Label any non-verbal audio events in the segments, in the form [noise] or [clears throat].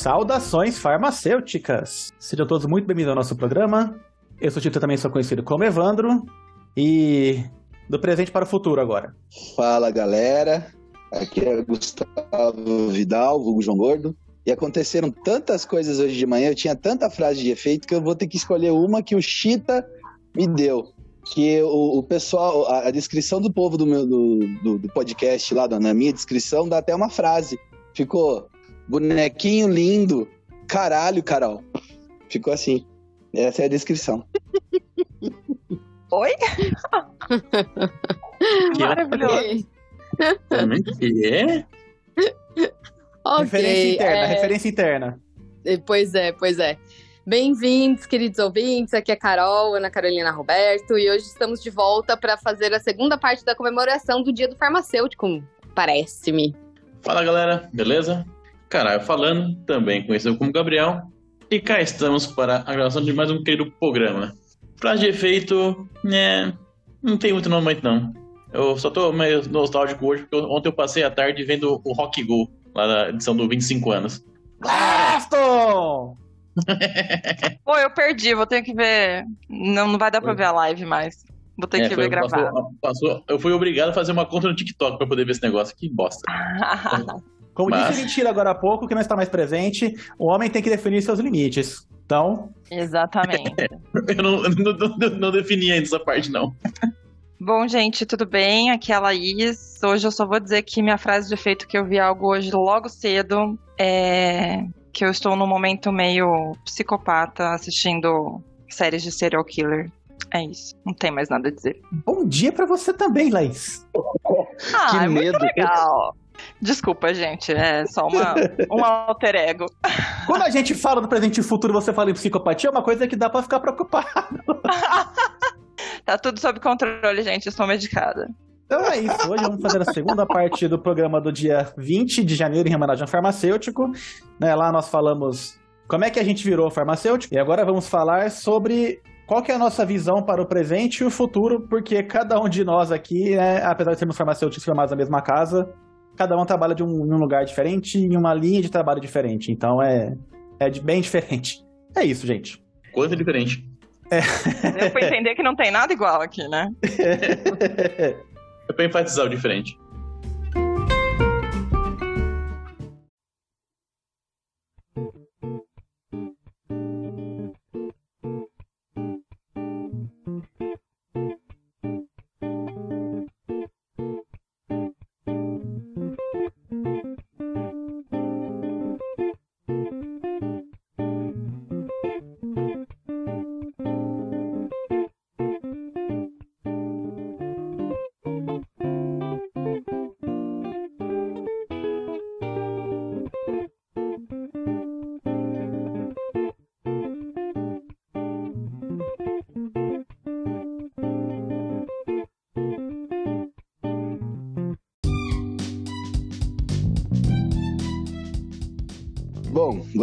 Saudações farmacêuticas! Sejam todos muito bem-vindos ao nosso programa. Eu sou o Tito, também sou conhecido como Evandro. E do presente para o futuro agora. Fala galera, aqui é Gustavo Vidal, vulgo João Gordo. E aconteceram tantas coisas hoje de manhã, eu tinha tanta frase de efeito que eu vou ter que escolher uma que o Chita me deu. Que o, o pessoal, a, a, descrição do povo do, meu, do, do, do podcast lá, na minha descrição, dá até uma frase. Ficou bonequinho lindo, caralho, Carol. Ficou assim. Essa é a descrição. Oi? [laughs] Maravilhoso. Como é que é? Okay, referência interna, é... referência interna. Pois é, pois é. Bem-vindos, queridos ouvintes. Aqui é a Carol, Ana Carolina Roberto, e hoje estamos de volta para fazer a segunda parte da comemoração do Dia do Farmacêutico, parece-me. Fala galera, beleza? Caralho falando, também conhecido como Gabriel, e cá estamos para a gravação de mais um querido programa. Frase de efeito, né? Não tem muito nome não. Eu só tô meio nostálgico hoje, porque ontem eu passei a tarde vendo o Rock Go, lá na edição do 25 anos. Glaston! [laughs] Pô, eu perdi, vou ter que ver. Não, não vai dar pra ver a live mais. Vou ter é, que foi, ver gravado. Passou, passou, eu fui obrigado a fazer uma conta no TikTok pra poder ver esse negócio. Que bosta. [laughs] Como Mas... disse Mentira agora há pouco, que não está mais presente, o homem tem que definir seus limites. Então. Exatamente. [laughs] eu não, não, não, não defini ainda essa parte, não. Bom, gente, tudo bem? Aqui é a Laís. Hoje eu só vou dizer que minha frase de efeito que eu vi algo hoje logo cedo é que eu estou num momento meio psicopata assistindo séries de serial killer. É isso. Não tem mais nada a dizer. Bom dia para você também, Laís. Ah, que é medo. muito legal. Desculpa, gente, é só uma, um alter ego. Quando a gente fala do presente e futuro, você fala em psicopatia, é uma coisa que dá para ficar preocupado. [laughs] tá tudo sob controle, gente, estou medicada. Então é isso, hoje vamos fazer a segunda parte do programa do dia 20 de janeiro em homenagem ao farmacêutico. Né, lá nós falamos como é que a gente virou farmacêutico, e agora vamos falar sobre qual que é a nossa visão para o presente e o futuro, porque cada um de nós aqui, né, apesar de sermos farmacêuticos formados na mesma casa, cada um trabalha de um, em um lugar diferente, em uma linha de trabalho diferente. Então é, é bem [laughs] diferente. É isso, gente. Quanto diferente. É. Deu pra entender que não tem nada igual aqui, né? [laughs] é pra enfatizar o diferente.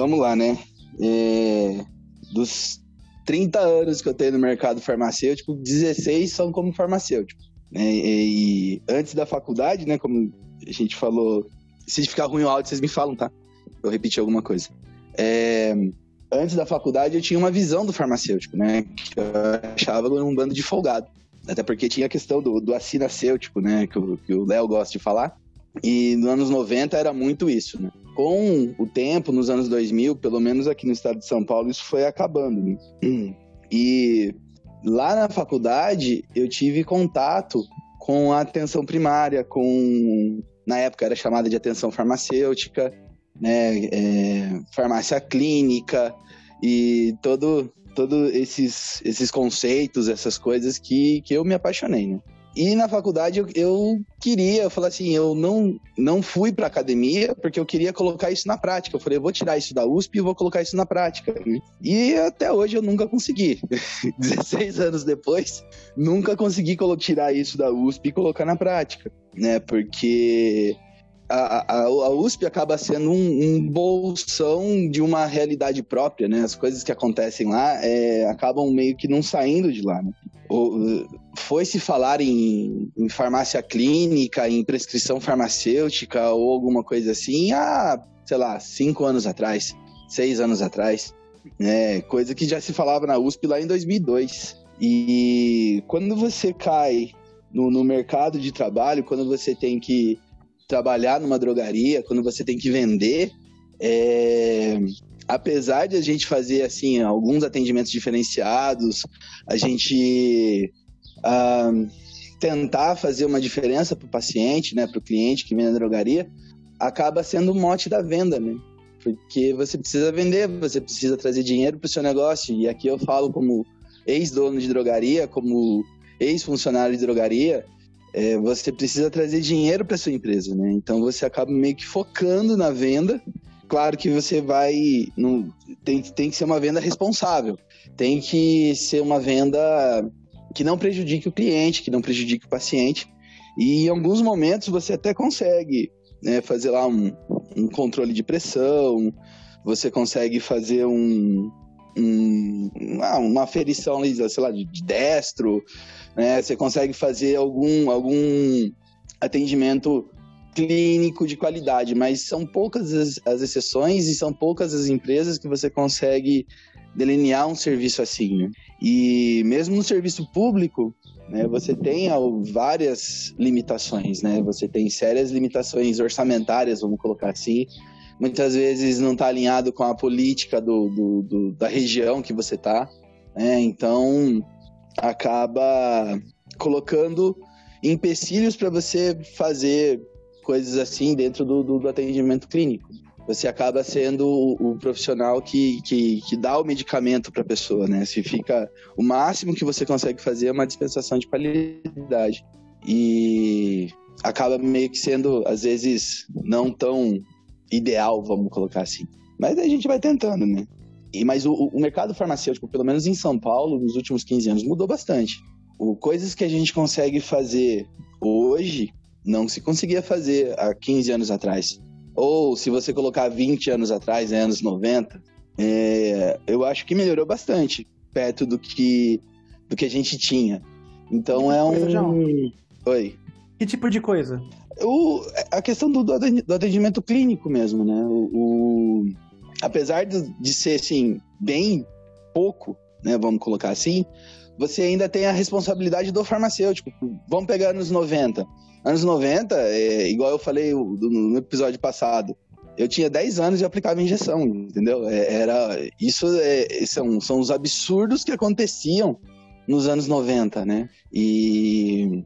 Vamos lá, né? É, dos 30 anos que eu tenho no mercado farmacêutico, 16 são como farmacêutico. Né? E, antes da faculdade, né, como a gente falou, se ficar ruim o áudio, vocês me falam, tá? Eu repeti alguma coisa. É, antes da faculdade, eu tinha uma visão do farmacêutico, né? Que eu achava um bando de folgado. Até porque tinha a questão do, do assinacêutico, né? Que o Léo gosta de falar. E nos anos 90 era muito isso, né? com o tempo, nos anos 2000, pelo menos aqui no estado de São Paulo, isso foi acabando. Né? [clears throat] E lá na faculdade, eu tive contato com a atenção primária, com. Na época era chamada de atenção farmacêutica, né? É, farmácia clínica e todo, todo esses, esses conceitos, essas coisas que, que eu me apaixonei, né? E na faculdade eu, eu queria, eu falei assim, eu não, não fui para academia porque eu queria colocar isso na prática. Eu falei, eu vou tirar isso da USP e vou colocar isso na prática. E até hoje eu nunca consegui. [laughs] 16 anos depois, nunca consegui tirar isso da USP e colocar na prática, né? Porque a, a, USP acaba sendo um, um, bolsão de uma realidade própria, né? As coisas que acontecem lá é, acabam meio que não saindo de lá. Né? foi se falar em, em, farmácia clínica, em prescrição farmacêutica ou alguma coisa assim há, sei lá, cinco anos atrás. seis anos atrás, né? Coisa que já se falava na USP lá em 2002. E quando você cai no, no mercado de trabalho, quando você tem que trabalhar numa drogaria, quando você tem que vender, é, apesar de a gente fazer assim alguns atendimentos diferenciados, a gente ah, tentar fazer uma diferença para o paciente, né, para o cliente que vem na drogaria, acaba sendo o mote da venda, né? Porque você precisa vender, você precisa trazer dinheiro para o seu negócio. E aqui eu falo como ex-dono de drogaria, como ex-funcionário de drogaria, é, você precisa trazer dinheiro para sua empresa, né? Então você acaba meio que focando na venda. Claro que você vai. Não, tem, tem que ser uma venda responsável. Tem que ser uma venda que não prejudique o cliente, que não prejudique o paciente. E em alguns momentos você até consegue né, fazer lá um, um controle de pressão, você consegue fazer um, um, ah, uma aferição, sei lá, de destro, né? Você consegue fazer algum, algum atendimento clínico de qualidade, mas são poucas as, as, exceções e são poucas as empresas que você consegue delinear um serviço assim. Né? E mesmo no serviço público, né, você tem várias limitações, né? Você tem sérias limitações orçamentárias, vamos colocar assim. Muitas vezes não está alinhado com a política do, do, do, da região que você está. Né? Então, acaba colocando empecilhos para você fazer coisas assim dentro do, do, do, atendimento clínico. Você acaba sendo o, o profissional que, que, que, dá o medicamento para a pessoa, né? Se fica o máximo que você consegue fazer é uma dispensação de qualidade e acaba meio que sendo às vezes não tão ideal, vamos colocar assim. Mas a gente vai tentando, né? E, mas o, o, mercado farmacêutico, pelo menos em São Paulo, nos últimos 15 anos, mudou bastante. O, coisas que a gente consegue fazer hoje não se conseguia fazer há 15 anos atrás. Ou se você colocar 20 anos atrás, né, anos 90, é, eu acho que melhorou bastante perto do que, do que a gente tinha. Então é um. Oi. Que tipo de coisa? O, a questão do, do atendimento clínico mesmo, né? O, o apesar de, ser assim, bem pouco, né? Vamos colocar assim, você ainda tem a responsabilidade do farmacêutico. Vamos pegar anos 90. Anos 90, é, igual eu falei no episódio passado, eu tinha 10 anos e aplicava injeção, entendeu? É, era, isso é, são, são os absurdos que aconteciam nos anos 90, né? E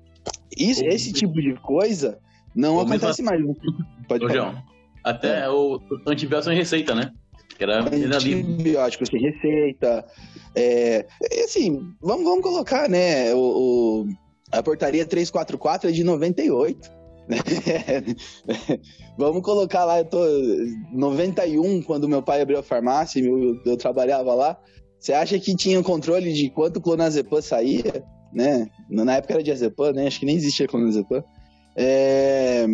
isso, esse tipo de coisa não acontece mais. Pode Ô, João, até é. o antibiótico em receita, né? Que era antibiótico sem receita. É, assim, vamos, vamos colocar, né? O, o, a portaria 344 é de 98. Né? [laughs] vamos colocar lá, eu tô 91, quando meu pai abriu a farmácia, eu, eu trabalhava lá. Você acha que tinha controle de quanto clonazepam saía? Né? Na época era diazepam, né? Acho que nem existia clonazepam é,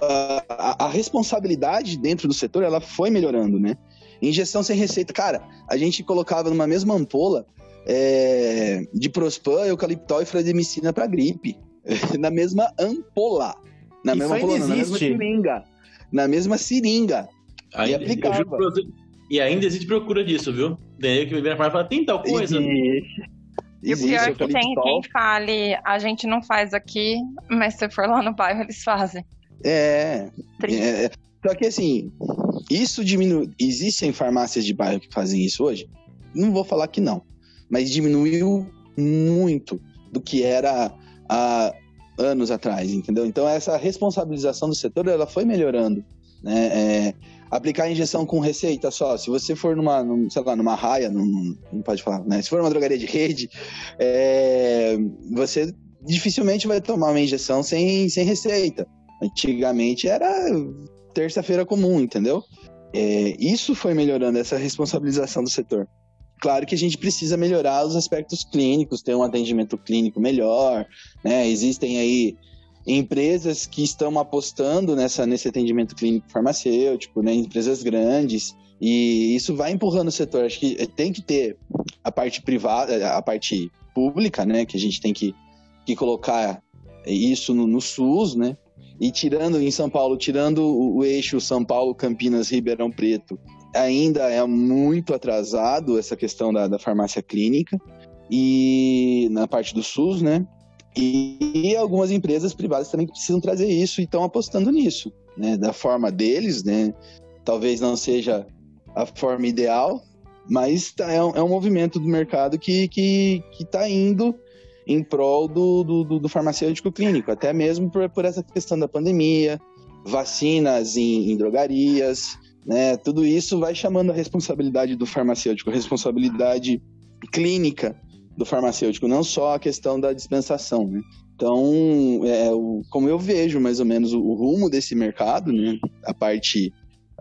a, a, responsabilidade dentro do setor ela foi melhorando, né? Injeção sem receita, cara, a gente colocava numa mesma ampola é, de Prospan, eucaliptol e frademicina para gripe, [laughs] na mesma ampola, na Isso mesma ampola, na mesma seringa, na mesma seringa. Ainda, e aplicava. E ainda existe procura disso, viu? Daí que me vem na farmácia e fala, tem tal coisa. Existe. E o pior é que tem quem fale, a gente não faz aqui, mas se for lá no bairro, eles fazem. É. é só que assim, isso diminui. Existem farmácias de bairro que fazem isso hoje? Não vou falar que não. Mas diminuiu muito do que era há anos atrás, entendeu? Então essa responsabilização do setor ela foi melhorando. Né? É, aplicar injeção com receita só. Se você for numa, num, sei lá, numa raia, num, não pode falar, né? Se for numa drogaria de rede, é, você dificilmente vai tomar uma injeção sem, sem receita. Antigamente era terça-feira comum, entendeu? É, isso foi melhorando essa responsabilização do setor. Claro que a gente precisa melhorar os aspectos clínicos, ter um atendimento clínico melhor, né? Existem aí empresas que estão apostando nessa, nesse atendimento clínico farmacêutico, né, empresas grandes, e isso vai empurrando o setor. Acho que tem que ter a parte privada, a parte pública, né, que a gente tem que, que colocar isso no, no SUS, né, e tirando em São Paulo, tirando o, eixo São Paulo, Campinas, Ribeirão Preto ainda é muito atrasado essa questão da, da farmácia clínica e na parte do SUS, né? E, e algumas empresas privadas também precisam trazer isso e estão apostando nisso, né? Da forma deles, né? Talvez não seja a forma ideal, mas tá, é, um, é um movimento do mercado que está que, que tá indo em prol do, do, do, farmacêutico clínico, até mesmo por, por essa questão da pandemia, vacinas em, em drogarias, né? Tudo isso vai chamando a responsabilidade do farmacêutico, a responsabilidade clínica do farmacêutico, não só a questão da dispensação, né? Então, é, o, como eu vejo mais ou menos o, o rumo desse mercado, né? A parte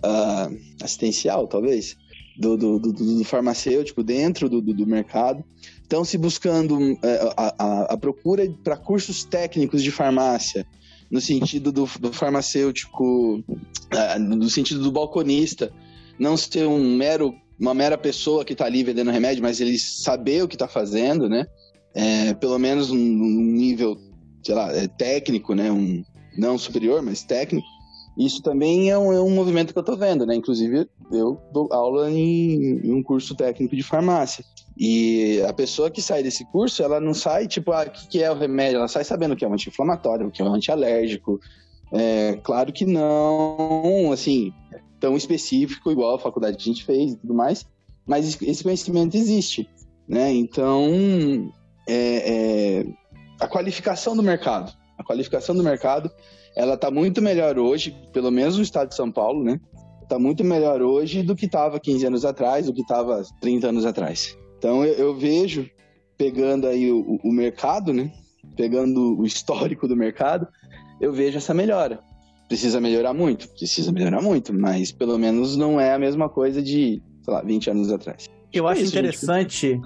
uh, assistencial, talvez, do, do, do, do farmacêutico dentro do, mercado. Estão se buscando é, a, a, a procura para cursos técnicos de farmácia, no sentido do, do farmacêutico, uh, no sentido do balconista, não ser um mero, uma mera pessoa que está ali vendendo remédio, mas ele saber o que está fazendo, né? É, pelo menos num nível, sei lá, é, técnico, né? Um, não superior, mas técnico. Isso também é um, é um movimento que eu estou vendo, né? Inclusive, eu dou aula em, em, um curso técnico de farmácia. E a pessoa que sai desse curso, ela não sai tipo, ah, o que, que é o remédio? Ela sai sabendo o que é um anti-inflamatório, o que é um antialérgico. É, claro que não, assim, tão específico, igual a faculdade que a gente fez e tudo mais, mas esse conhecimento existe, né? Então, é, é, a qualificação do mercado, a qualificação do mercado ela está muito melhor hoje, pelo menos no estado de São Paulo, né? Está muito melhor hoje do que estava 15 anos atrás, do que estava 30 anos atrás. Então eu, eu vejo, pegando aí o, o, mercado, né? Pegando o histórico do mercado, eu vejo essa melhora. Precisa melhorar muito? Precisa melhorar muito, mas pelo menos não é a mesma coisa de, sei lá, 20 anos atrás. Eu acho é isso, interessante gente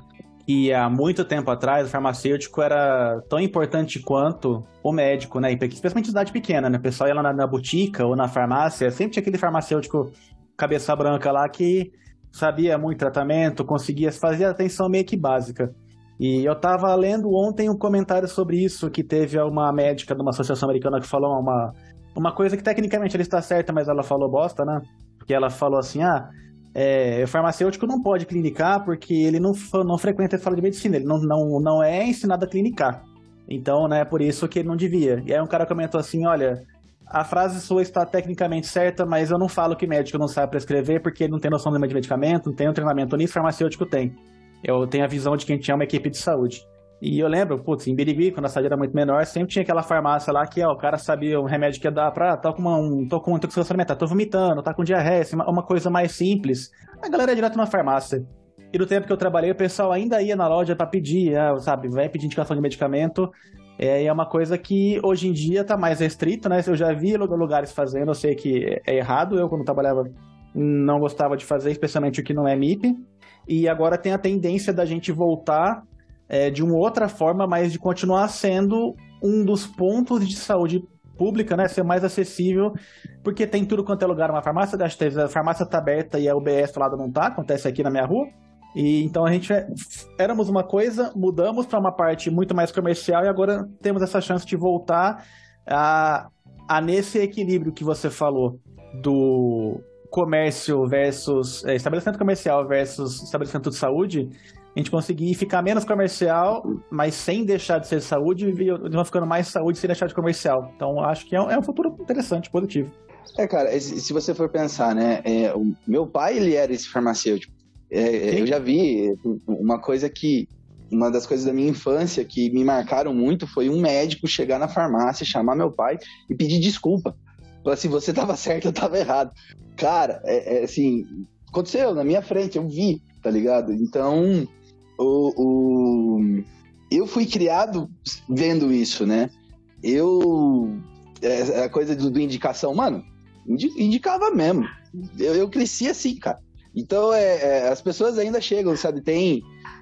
que há muito tempo atrás o farmacêutico era tão importante quanto o médico, né? Especialmente em cidade pequena, né? O pessoal ia lá na, na botica ou na farmácia, sempre tinha aquele farmacêutico cabeça branca lá que sabia muito tratamento, conseguia fazer atenção meio que básica. E eu tava lendo ontem um comentário sobre isso, que teve uma médica de uma associação americana que falou uma, uma coisa que tecnicamente ela está certa, mas ela falou bosta, né? Porque ela falou assim, ah, é, o farmacêutico não pode clinicar porque ele não, não frequenta a sala de medicina, ele não, não, não é ensinado a clinicar. Então, né, por isso que ele não devia. E aí um cara comentou assim, olha, a frase sua está tecnicamente certa, mas eu não falo que médico não sabe prescrever porque ele não tem noção de medicamento, não tem um treinamento nisso, farmacêutico tem. Eu tenho a visão de quem tinha uma equipe de saúde. E eu lembro, putz, em Birigui, quando a cidade era muito menor, sempre tinha aquela farmácia lá que, ó, o cara sabia o remédio que ia dar pra, tô com uma, um, tô com intoxicação alimentar, tô vomitando, tá com diarreia, assim, uma, uma coisa mais simples. A galera ia direto na farmácia. E no tempo que eu trabalhei, o pessoal ainda ia na loja para pedir, ah, sabe, vai pedir indicação de medicamento. É, é uma coisa que hoje em dia tá mais restrito, né? Eu já vi lugares fazendo, eu sei que é errado. Eu, quando trabalhava, não gostava de fazer, especialmente o que não é MIP. E agora tem a tendência da gente voltar é, de uma outra forma, mas de continuar sendo um dos pontos de saúde pública, né, ser mais acessível, porque tem tudo quanto é lugar, uma farmácia, a farmácia tá aberta e a UBS lado não tá, acontece aqui na minha rua, e então a gente é, éramos uma coisa, mudamos para uma parte muito mais comercial e agora temos essa chance de voltar a, a nesse equilíbrio que você falou do comércio versus é, estabelecimento comercial versus estabelecimento de saúde, a gente conseguir ficar menos comercial, mas sem deixar de ser saúde, e ficando mais saúde sem deixar de comercial. Então, acho que é um, é um futuro interessante, positivo. É, cara, se você for pensar, né, é, o meu pai, ele era esse farmacêutico. É, eu já vi uma coisa que, uma das coisas da minha infância que me marcaram muito foi um médico chegar na farmácia, chamar meu pai e pedir desculpa. Falar assim, você tava certo, eu tava errado. Cara, é, é assim, aconteceu na minha frente, eu vi, tá ligado? Então, o, o, eu fui criado vendo isso, né? Eu. É, a coisa do, do, indicação, mano, indicava mesmo. Eu, eu cresci assim, cara. Então, é, é, as pessoas ainda chegam, sabe? Tem,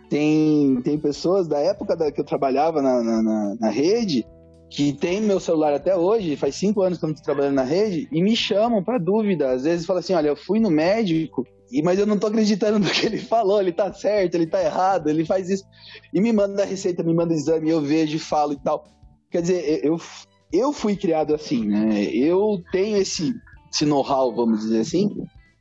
tem, tem pessoas da época da, que eu trabalhava na, na, na, rede que tem meu celular até hoje, faz cinco anos que eu não estou trabalhando na rede, e me chamam para dúvida. Às vezes falam assim: olha, eu fui no médico e, mas eu não tô acreditando [laughs] no que ele falou, ele tá certo, ele tá errado, ele faz isso. E me manda a receita, me manda o exame, eu vejo e falo e tal. Quer dizer, eu, eu fui criado assim, né? Eu tenho esse, esse know-how, vamos dizer assim,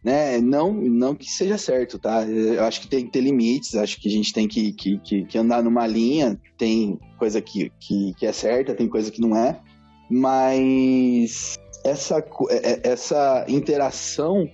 né? Não, não que seja certo, tá? Eu acho que tem que ter limites, acho que a gente tem que, que, que, que andar numa linha, tem coisa que, que, que, é certa, tem coisa que não é, mas essa, é, é, essa interação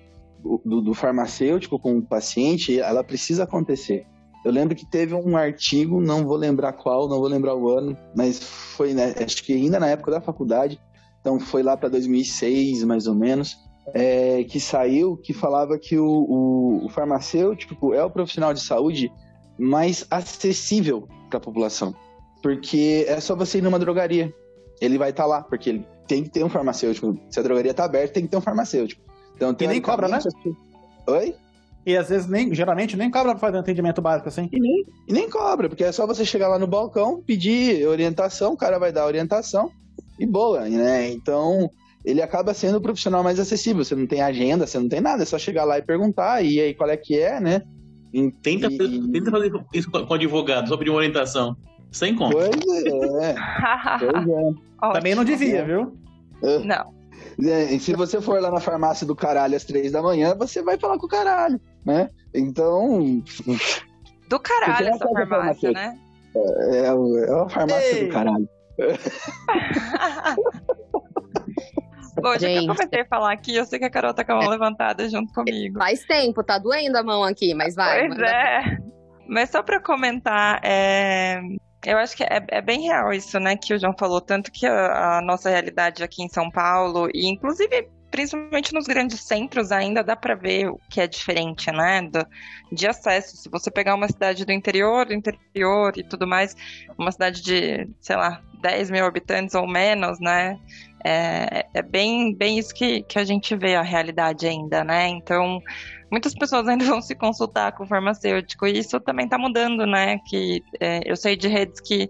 do, do farmacêutico com o paciente, ela precisa acontecer. Eu lembro que teve um artigo, não vou lembrar qual, não vou lembrar o ano, mas foi, né, acho que ainda na época da faculdade, então foi lá para 2006, mais ou menos, é, que saiu que falava que o, o, o, farmacêutico é o profissional de saúde mais acessível para a população. Porque é só você ir numa drogaria. Ele vai estar tá lá, porque ele tem que ter um farmacêutico. Se a drogaria está aberta, tem que ter um farmacêutico. Então, e nem cobra, né? Oi? E às vezes, nem, geralmente, nem cobra para fazer um atendimento básico assim. E nem, e nem cobra, porque é só você chegar lá no balcão, pedir orientação, o cara vai dar orientação e boa, né? Então, ele acaba sendo o profissional mais acessível. Você não tem agenda, você não tem nada, é só chegar lá e perguntar, e aí qual é que é, né? E... Tenta, tenta fazer isso com o advogado, só pedir uma orientação. Sem conta. Pois é. [laughs] pois é. Também não devia, viu? É. Não. É, e se você for lá na farmácia do caralho às três da manhã, você vai falar com o caralho, né? Então. Do caralho essa farmácia, né? É, é, é uma farmácia Ei. do caralho. [laughs] Bom, já que eu comecei a falar aqui, eu sei que a Carol tá com a mão levantada junto comigo. Faz tempo, tá doendo a mão aqui, mas vai. Pois é. Mas só pra comentar, é... eu acho que é, é, bem real isso, né, que o João falou, tanto que a, a nossa realidade aqui em São Paulo, e inclusive principalmente nos grandes centros, ainda dá para ver o que é diferente, né? Do, de acesso. Se você pegar uma cidade do interior, do interior e tudo mais, uma cidade de, sei lá, 10 mil habitantes ou menos, né? É, é bem, bem isso que, que a gente vê a realidade ainda, né? Então, muitas pessoas ainda [laughs] vão se consultar com o farmacêutico e isso também está mudando, né? Que é, eu sei de redes que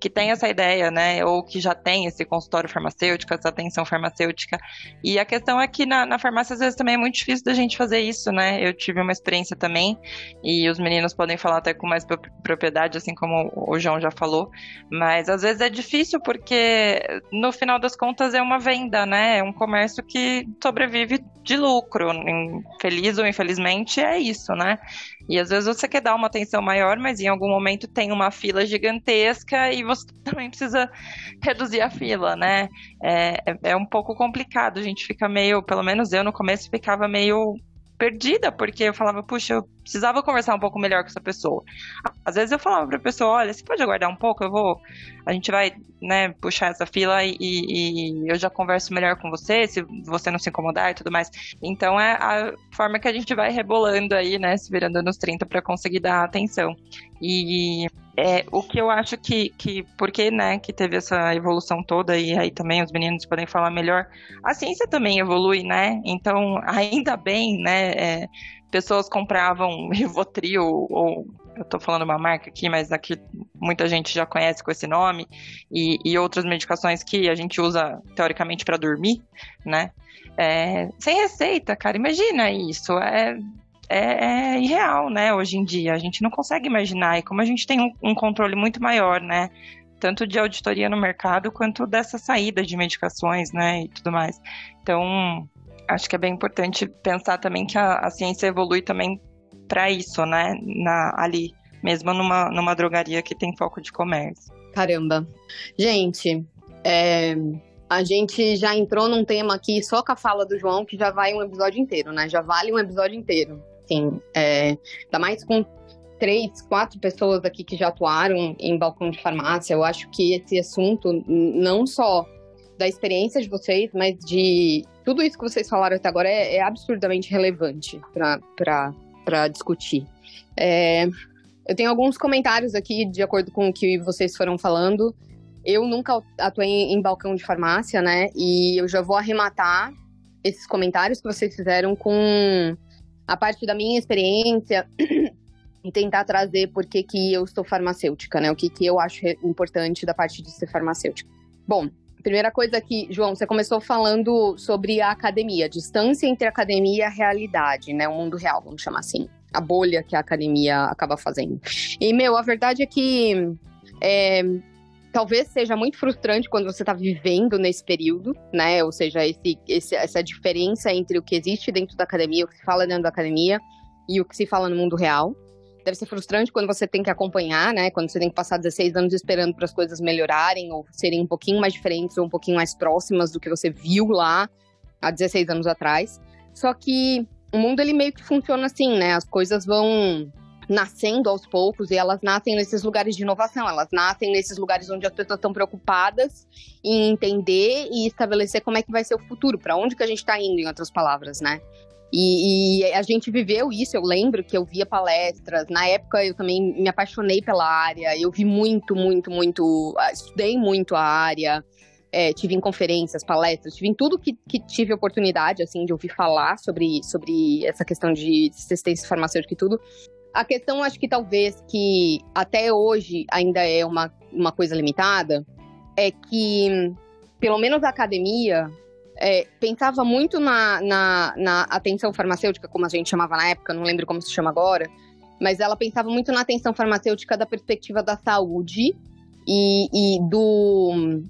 que tem essa ideia, né? Ou que já tem esse consultório farmacêutico, essa atenção farmacêutica. E a questão é que na, na, farmácia, às vezes, também é muito difícil da gente fazer isso, né? Eu tive uma experiência também, e os meninos podem falar até com mais propriedade, assim como o João já falou. Mas às vezes é difícil porque, no final das contas, é uma venda, né? É um comércio que sobrevive de lucro. Feliz ou infelizmente, é isso, né? E às vezes você quer dar uma atenção maior, mas em algum momento tem uma fila gigantesca e você [laughs] também precisa reduzir a fila, né? É, é, é um pouco complicado, a gente fica meio, pelo menos eu no começo ficava meio perdida, porque eu falava, puxa, eu precisava conversar um pouco melhor com essa pessoa. Às vezes eu falava pra pessoa, olha, você pode aguardar um pouco, eu vou, a gente vai, né, puxar essa fila e, e, eu já converso melhor com você, se você não se incomodar e tudo mais. Então é a forma que a gente vai rebolando aí, né, se virando nos 30 para conseguir dar atenção. E é, o que eu acho que, que, porque, né, que teve essa evolução toda, e aí também os meninos podem falar melhor, a ciência também evolui, né, então, [laughs] ainda bem, né, é, pessoas compravam [laughs] Rivotril, ou, eu tô falando uma marca aqui, mas aqui muita gente já conhece com esse nome, e, e outras medicações que a gente usa, teoricamente, para dormir, né, é, sem receita, cara, imagina isso, é é, é, irreal, né, hoje em dia. A gente não consegue imaginar. E como a gente tem um, um, controle muito maior, né, tanto de auditoria no mercado quanto dessa saída de medicações, né, e tudo mais. Então, acho que é bem importante pensar também que a, a ciência evolui também para isso, né, na, ali, mesmo numa, numa drogaria que tem foco de comércio. Caramba. Gente, é, a gente já entrou num tema aqui só com a fala do João, que já vai um episódio inteiro, né? Já vale um episódio inteiro assim, é, mais com três, quatro pessoas aqui que já atuaram em balcão de farmácia, eu acho que esse assunto, não só da experiência de vocês, mas de tudo isso que vocês falaram até agora é, é absurdamente relevante para discutir. É, eu tenho alguns comentários aqui, de acordo com o que vocês foram falando. Eu nunca atuei em balcão de farmácia, né? E eu já vou arrematar esses comentários que vocês fizeram com a parte da minha experiência [clears throat] e tentar trazer por que, que eu sou farmacêutica, né? O que, que eu acho importante da parte de ser farmacêutica. Bom, primeira coisa que, João, você começou falando sobre a academia, a distância entre a academia e a realidade, né? O mundo real, vamos chamar assim. A bolha que a academia acaba fazendo. E, meu, a verdade é que é, talvez seja muito frustrante quando você está vivendo nesse período, né? Ou seja, esse, esse, essa diferença entre o que existe dentro da academia, o que se fala dentro da academia e o que se fala no mundo real. Deve ser frustrante quando você tem que acompanhar, né? Quando você tem que passar 16 anos esperando para as coisas melhorarem ou serem um pouquinho mais diferentes ou um pouquinho mais próximas do que você viu lá há 16 anos atrás. Só que o mundo ele meio que funciona assim, né? As coisas vão nascendo aos poucos e elas nascem nesses lugares de inovação, elas nascem nesses lugares onde as pessoas estão preocupadas em entender e estabelecer como é que vai ser o futuro, para onde que a gente está indo, em outras palavras, né? E, e, a gente viveu isso, eu lembro que eu via palestras, na época eu também me apaixonei pela área, eu vi muito, muito, muito, ah, estudei muito a área, é, tive em conferências, palestras, tive em tudo que, que tive oportunidade, assim, de ouvir falar sobre, sobre essa questão de assistência farmacêutica e tudo. A questão, acho que talvez que até hoje ainda é uma, uma coisa limitada, é que, pelo menos a academia, é, pensava muito na, na, na, atenção farmacêutica, como a gente chamava na época, não lembro como se chama agora, mas ela pensava muito na atenção farmacêutica da perspectiva da saúde e, e do,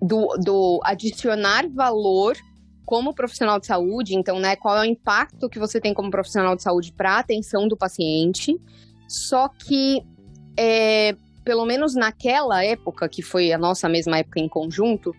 do, do adicionar valor como profissional de saúde, então, né, qual é o impacto que você tem como profissional de saúde para a atenção do paciente. Só que, é, pelo menos naquela época, que foi a nossa mesma época em conjunto,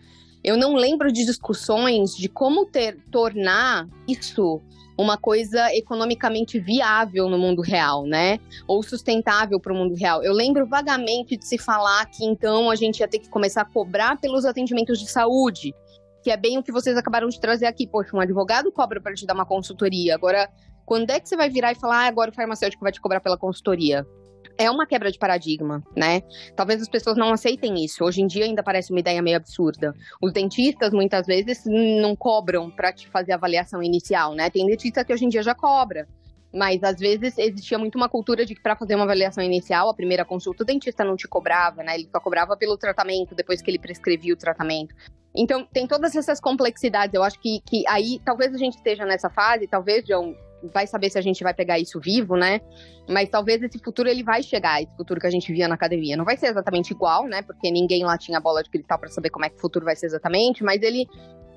eu não lembro de discussões de como ter, tornar isso uma coisa economicamente viável no mundo real, né? Ou sustentável para o mundo real. Eu lembro vagamente de se falar que então a gente ia ter que começar a cobrar pelos atendimentos de saúde que é bem o que vocês acabaram de trazer aqui. Poxa, um advogado cobra para te dar uma consultoria. Agora, quando é que você vai virar e falar, ah, agora o farmacêutico vai te cobrar pela consultoria? É uma quebra de paradigma, né? Talvez as pessoas não aceitem isso. Hoje em dia ainda parece uma ideia meio absurda. Os dentistas muitas vezes não cobram para te fazer a avaliação inicial, né? Tem dentista que hoje em dia já cobra. Mas às vezes existia muito uma cultura de que para fazer uma avaliação inicial, a primeira consulta, o dentista não te cobrava, né? Ele só cobrava pelo tratamento, depois que ele prescrevia o tratamento. Então, tem todas essas complexidades. Eu acho que, que aí talvez a gente esteja nessa fase, talvez, John, vai saber se a gente vai pegar isso vivo, né? Mas talvez esse futuro ele vai chegar, esse futuro que a gente via na academia. Não vai ser exatamente igual, né? Porque ninguém lá tinha bola de cristal para saber como é que o futuro vai ser exatamente, mas ele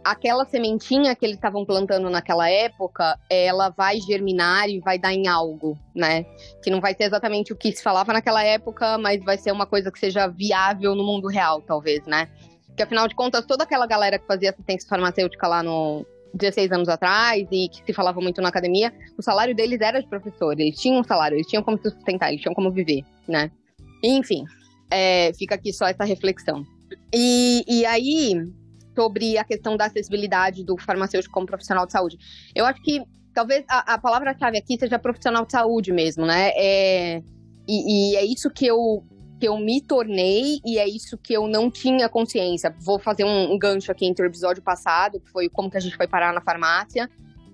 aquela sementinha que eles estavam plantando naquela época, ela vai germinar e vai dar em algo, né? Que não vai ser exatamente o que se falava naquela época, mas vai ser uma coisa que seja viável no mundo real, talvez, né? Porque afinal de contas, toda aquela galera que fazia assistência farmacêutica lá no 16 anos atrás e que se falava muito na academia, o salário deles era de professor, eles tinham um salário, eles tinham como se sustentar, eles tinham como viver, né? Enfim, é, fica aqui só essa reflexão. E, e aí, sobre a questão da acessibilidade do farmacêutico como profissional de saúde. Eu acho que talvez a, a palavra-chave aqui seja profissional de saúde mesmo, né? É, e, e, é isso que eu, que eu me tornei e é isso que eu não tinha consciência. Vou fazer um, gancho aqui entre o episódio passado, que foi como que a gente foi parar na farmácia,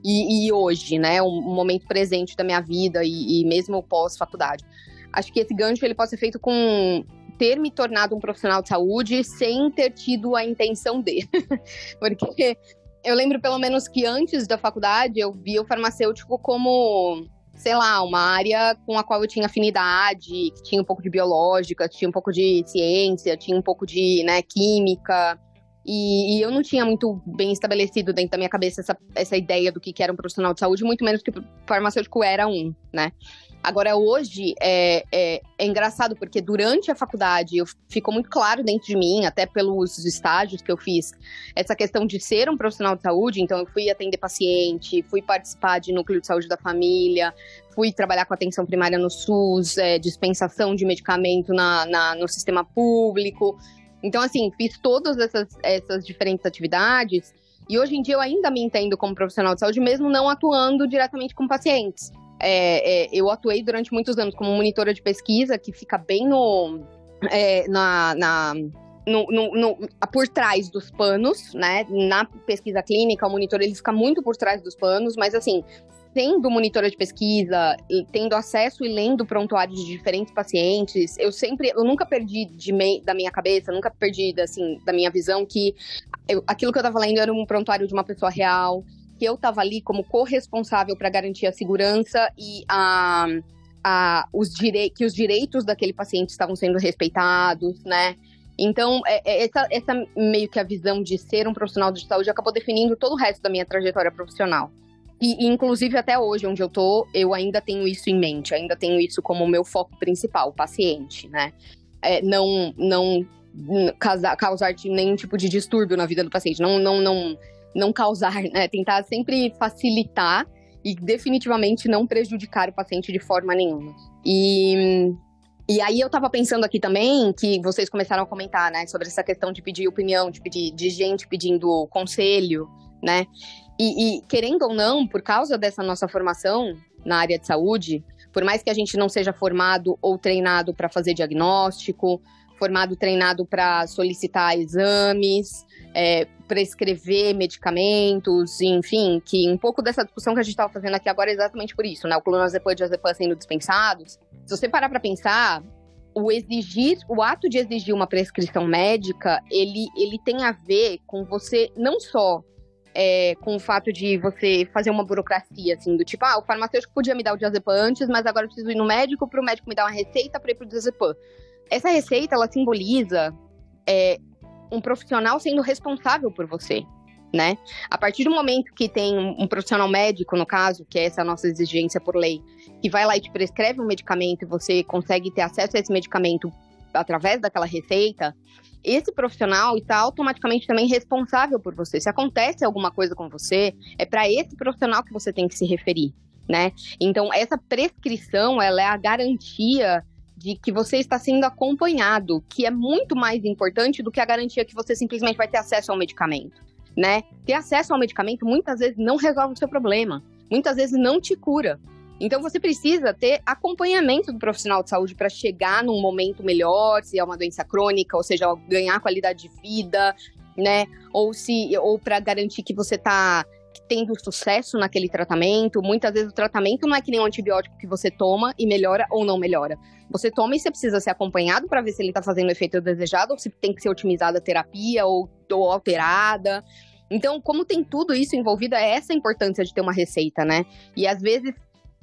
e, e hoje, né? Um, um, momento presente da minha vida e, e mesmo pós-faculdade. Acho que esse gancho ele pode ser feito com ter me tornado um profissional de saúde sem ter tido a intenção de. [laughs] Porque eu lembro pelo menos que antes da faculdade eu via o farmacêutico como, sei lá, uma área com a qual eu tinha afinidade, que tinha um pouco de biológica, tinha um pouco de ciência, tinha um pouco de, né, química. E, e, eu não tinha muito bem estabelecido dentro da minha cabeça essa, essa ideia do que, que era um profissional de saúde, muito menos que o farmacêutico era um, né? Agora, hoje, é, é, é, engraçado porque durante a faculdade eu, ficou muito claro dentro de mim, até pelos estágios que eu fiz, essa questão de ser um profissional de saúde. Então, eu fui atender paciente, fui participar de núcleo de saúde da família, fui trabalhar com atenção primária no SUS, é, dispensação de medicamento na, na, no sistema público. Então, assim, fiz todas essas, essas diferentes atividades. E hoje em dia eu ainda me entendo como profissional de saúde, mesmo não atuando diretamente com pacientes. É, é, eu atuei durante muitos anos como monitora de pesquisa, que fica bem no, é, na, na no, no, no, por trás dos panos, né? Na pesquisa clínica, o monitor ele fica muito por trás dos panos, mas assim, sendo monitora de pesquisa, tendo acesso e lendo prontuários de diferentes pacientes, eu sempre, eu nunca perdi mei, da minha cabeça, nunca perdi assim da minha visão que eu, aquilo que eu estava lendo era um prontuário de uma pessoa real, que eu estava ali como corresponsável para garantir a segurança e a, a, os direi que os direitos daquele paciente estavam sendo respeitados, né? Então, é, é, essa, essa meio que a visão de ser um profissional de saúde acabou definindo todo o resto da minha trajetória profissional. E, inclusive, até hoje, onde eu tô, eu ainda tenho isso em mente, ainda tenho isso como meu foco principal, o paciente, né? É, não, não causar, causar nenhum tipo de distúrbio na vida do paciente, não, não, não, não causar, né? Tentar sempre facilitar e definitivamente não prejudicar o paciente de forma nenhuma. E e aí eu tava pensando aqui também que vocês começaram a comentar, né, sobre essa questão de pedir opinião, de pedir de gente pedindo conselho, né? E, e, querendo ou não, por causa dessa nossa formação na área de saúde, por mais que a gente não seja formado ou treinado para fazer diagnóstico, formado treinado para solicitar exames, é, prescrever medicamentos, enfim, que um pouco dessa discussão que a gente estava fazendo aqui agora é exatamente por isso, né? O clonazepam e o diazepam sendo dispensados. Se você parar para pensar, o exigir, o ato de exigir uma prescrição médica, ele, ele tem a ver com você não só é, com o fato de você fazer uma burocracia, assim, do tipo, ah, o farmacêutico podia me dar o diazepam antes, mas agora eu preciso ir no médico para o médico me dar uma receita para ir para o diazepam. Essa receita, ela simboliza é, um profissional sendo responsável por você, né? A partir do momento que tem um, profissional médico, no caso, que é essa nossa exigência por lei, que vai lá e te prescreve um medicamento e você consegue ter acesso a esse medicamento através daquela receita, esse profissional está automaticamente também responsável por você. Se acontece alguma coisa com você, é para esse profissional que você tem que se referir, né? Então, essa prescrição, ela é a garantia de que você está sendo acompanhado, que é muito mais importante do que a garantia que você simplesmente vai ter acesso ao medicamento, né? Ter acesso ao medicamento muitas vezes não resolve o seu problema, muitas vezes não te cura. Então você precisa ter acompanhamento do profissional de saúde para chegar num momento melhor, se é uma doença crônica, ou seja, ganhar qualidade de vida, né? Ou se ou para garantir que você está tendo sucesso naquele tratamento. Muitas vezes o tratamento não é que nem um antibiótico que você toma e melhora ou não melhora. Você toma e você precisa ser acompanhado para ver se ele está fazendo o efeito desejado ou se tem que ser otimizada a terapia ou, ou alterada. Então, como tem tudo isso envolvido, é essa a importância de ter uma receita, né? E às vezes,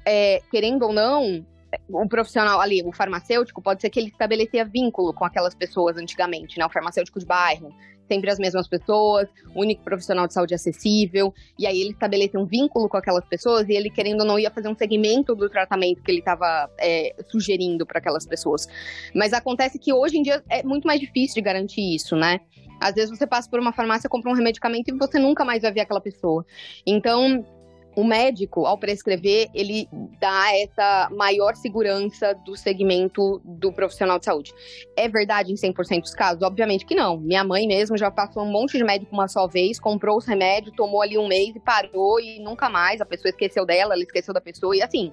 é, querendo ou não, o profissional ali, o farmacêutico, pode ser que ele estabelecia vínculo com aquelas pessoas antigamente, né? O farmacêutico de bairro sempre as mesmas pessoas, único profissional de saúde acessível, e aí ele estabelece um vínculo com aquelas pessoas e ele, querendo ou não, ia fazer um segmento do tratamento que ele estava é, sugerindo para aquelas pessoas. Mas acontece que hoje em dia é muito mais difícil de garantir isso, né? Às vezes você passa por uma farmácia, compra um medicamento e você nunca mais vai ver aquela pessoa. Então, o médico, ao prescrever, ele dá essa maior segurança do segmento do profissional de saúde. É verdade em 100% dos casos? Obviamente que não. Minha mãe mesmo já passou um monte de médico uma só vez, comprou os remédios, tomou ali um mês e parou e nunca mais. A pessoa esqueceu dela, ela esqueceu da pessoa e assim.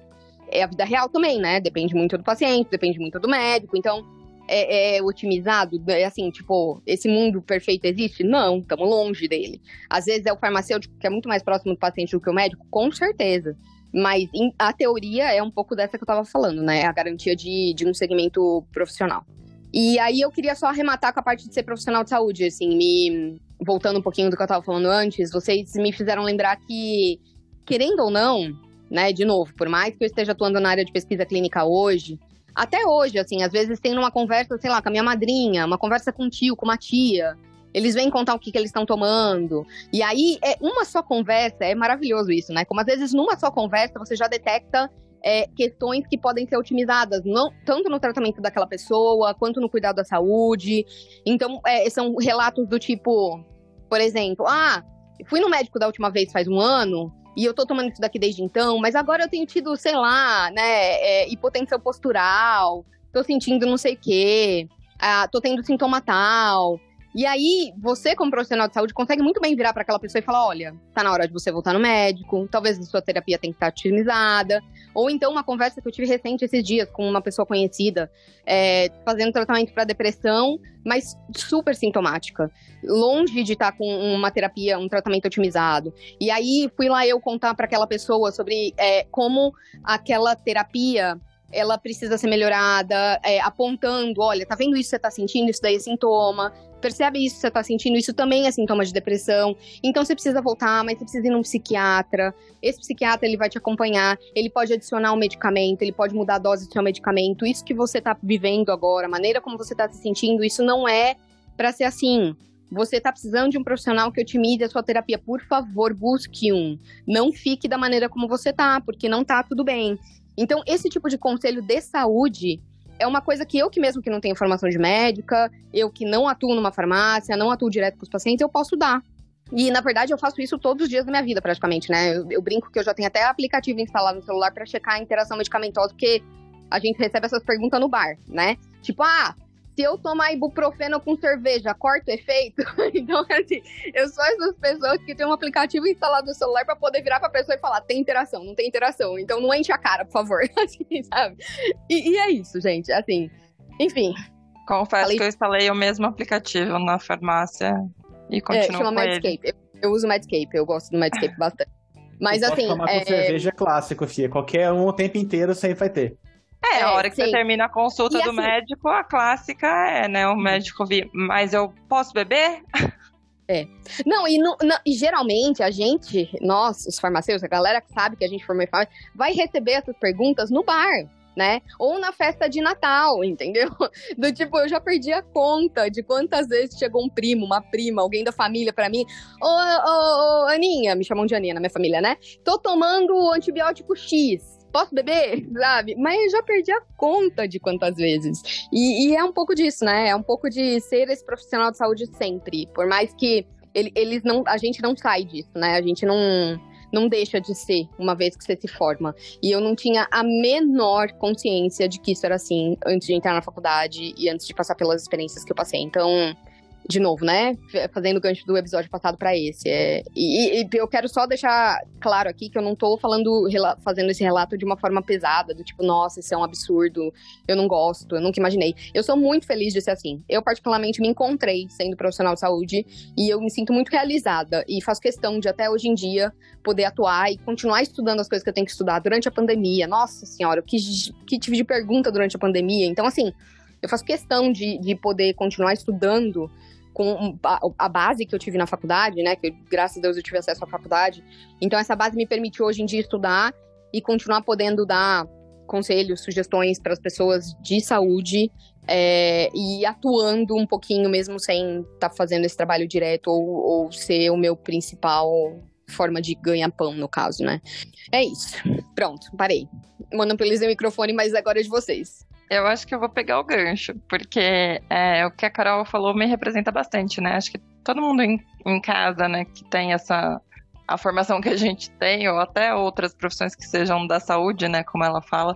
É a vida real também, né? Depende muito do paciente, depende muito do médico. Então, é, é, otimizado? É assim, tipo, esse mundo perfeito existe? Não, estamos longe dele. Às vezes é o farmacêutico que é muito mais próximo do paciente do que o médico? Com certeza. Mas em, a teoria é um pouco dessa que eu estava falando, né? A garantia de, de um segmento profissional. E aí eu queria só arrematar com a parte de ser profissional de saúde, assim, me voltando um pouquinho do que eu estava falando antes, vocês me fizeram lembrar que, querendo ou não, né, de novo, por mais que eu esteja atuando na área de pesquisa clínica hoje, até hoje, assim, às vezes tem uma conversa, sei lá, com a minha madrinha, uma conversa com o tio, com uma tia. Eles vêm contar o que, que eles estão tomando. E aí, é uma só conversa, é maravilhoso isso, né? Como às vezes numa só conversa você já detecta é, questões que podem ser otimizadas, não, tanto no tratamento daquela pessoa, quanto no cuidado da saúde. Então, é, são relatos do tipo, por exemplo, ah, fui no médico da última vez faz um ano, e eu tô tomando isso daqui desde então, mas agora eu tenho tido, sei lá, né, é, hipotensão postural, tô sentindo não sei o quê, ah, tô tendo sintoma tal. E aí, você, como profissional de saúde, consegue muito bem virar para aquela pessoa e falar: olha, tá na hora de você voltar no médico, talvez a sua terapia tenha que estar otimizada. Ou então, uma conversa que eu tive recente esses dias com uma pessoa conhecida, é, fazendo tratamento para depressão, mas super sintomática, longe de estar com uma terapia, um tratamento otimizado. E aí, fui lá eu contar para aquela pessoa sobre é, como aquela terapia ela precisa ser melhorada, é, apontando, olha, tá vendo isso você tá sentindo? Isso daí é sintoma. Percebe isso você tá sentindo? Isso também é sintoma de depressão. Então você precisa voltar, mas você precisa ir num psiquiatra. Esse psiquiatra, ele vai te acompanhar, ele pode adicionar um medicamento, ele pode mudar a dose do seu medicamento. Isso que você tá vivendo agora, a maneira como você tá se sentindo, isso não é para ser assim. Você tá precisando de um profissional que otimize a sua terapia, por favor, busque um. Não fique da maneira como você tá, porque não tá tudo bem. Então, esse tipo de conselho de saúde é uma coisa que eu que mesmo que não tenho formação de médica, eu que não atuo numa farmácia, não atuo direto com os pacientes, eu posso dar. E, na verdade, eu faço isso todos os dias da minha vida, praticamente, né? Eu, eu brinco que eu já tenho até aplicativo instalado no celular para checar a interação medicamentosa, porque a gente recebe essas perguntas no bar, né? Tipo, ah, se eu tomar ibuprofeno com cerveja, corta o efeito? [laughs] então, assim, eu sou essas pessoas que tem um aplicativo instalado no celular para poder virar pra pessoa e falar, tem interação, não tem interação. Então não enche a cara, por favor. [laughs] assim, sabe? E, e, é isso, gente. Assim, enfim. Confesso falei... que eu instalei o mesmo aplicativo na farmácia e é, continuo é, chama com Medscape. Ele. Eu, eu uso Medscape, eu gosto do Medscape [laughs] bastante. Mas eu assim. Tomar é... com cerveja é clássico, Fia. Qualquer um o tempo inteiro sempre vai ter. É, a hora que sim. você termina a consulta e do assim, médico, a clássica é, né? O médico vir, mas eu posso beber? É. Não, e, no, e geralmente a gente, nós, os farmacêuticos, a galera que sabe que a gente formou em farmácia, vai receber essas perguntas no bar né? Ou na festa de Natal, entendeu? [laughs] Do tipo, eu já perdi a conta de quantas vezes chegou um primo, uma prima, alguém da família para mim. Ô, ô, ô, Aninha, me chamam de Aninha na minha família, né? Tô tomando antibiótico X posso beber? Sabe? Mas já perdi a conta de quantas vezes. E, e, é um pouco disso, né? É um pouco de ser esse profissional de saúde sempre. Por mais que ele, eles não. A gente não sai disso, né? A gente não não deixa de ser uma vez que você se forma. E eu não tinha a menor consciência de que isso era assim antes de entrar na faculdade e antes de passar pelas experiências que eu passei. Então, de novo, né? Fazendo gancho do episódio passado para esse. É, e, e, eu quero só deixar claro aqui que eu não tô falando, fazendo esse relato de uma forma pesada, do tipo, nossa, isso é um absurdo, eu não gosto, eu nunca imaginei. Eu sou muito feliz de ser assim. Eu, particularmente, me encontrei sendo profissional de saúde e eu me sinto muito realizada e faço questão de até hoje em dia poder atuar e continuar estudando as coisas que eu tenho que estudar durante a pandemia. Nossa senhora, que, que tive de pergunta durante a pandemia. Então, assim, eu faço questão de, de poder continuar estudando com a, base que eu tive na faculdade, né? Que graças a Deus eu tive acesso à faculdade. Então essa base me permitiu hoje em dia estudar e continuar podendo dar conselhos, sugestões para as pessoas de saúde é, e atuando um pouquinho mesmo sem estar tá fazendo esse trabalho direto ou, ou ser o meu principal forma de ganhar-pão, no caso, né? É isso. Pronto, parei. Monopolizei o microfone, mas agora é de vocês. Eu acho que eu vou pegar o gancho, porque é, o que a Carol falou me representa bastante, né? Acho que todo mundo em, em casa, né, que tem essa a formação que a gente tem, ou até outras profissões que sejam da saúde, né, como ela fala,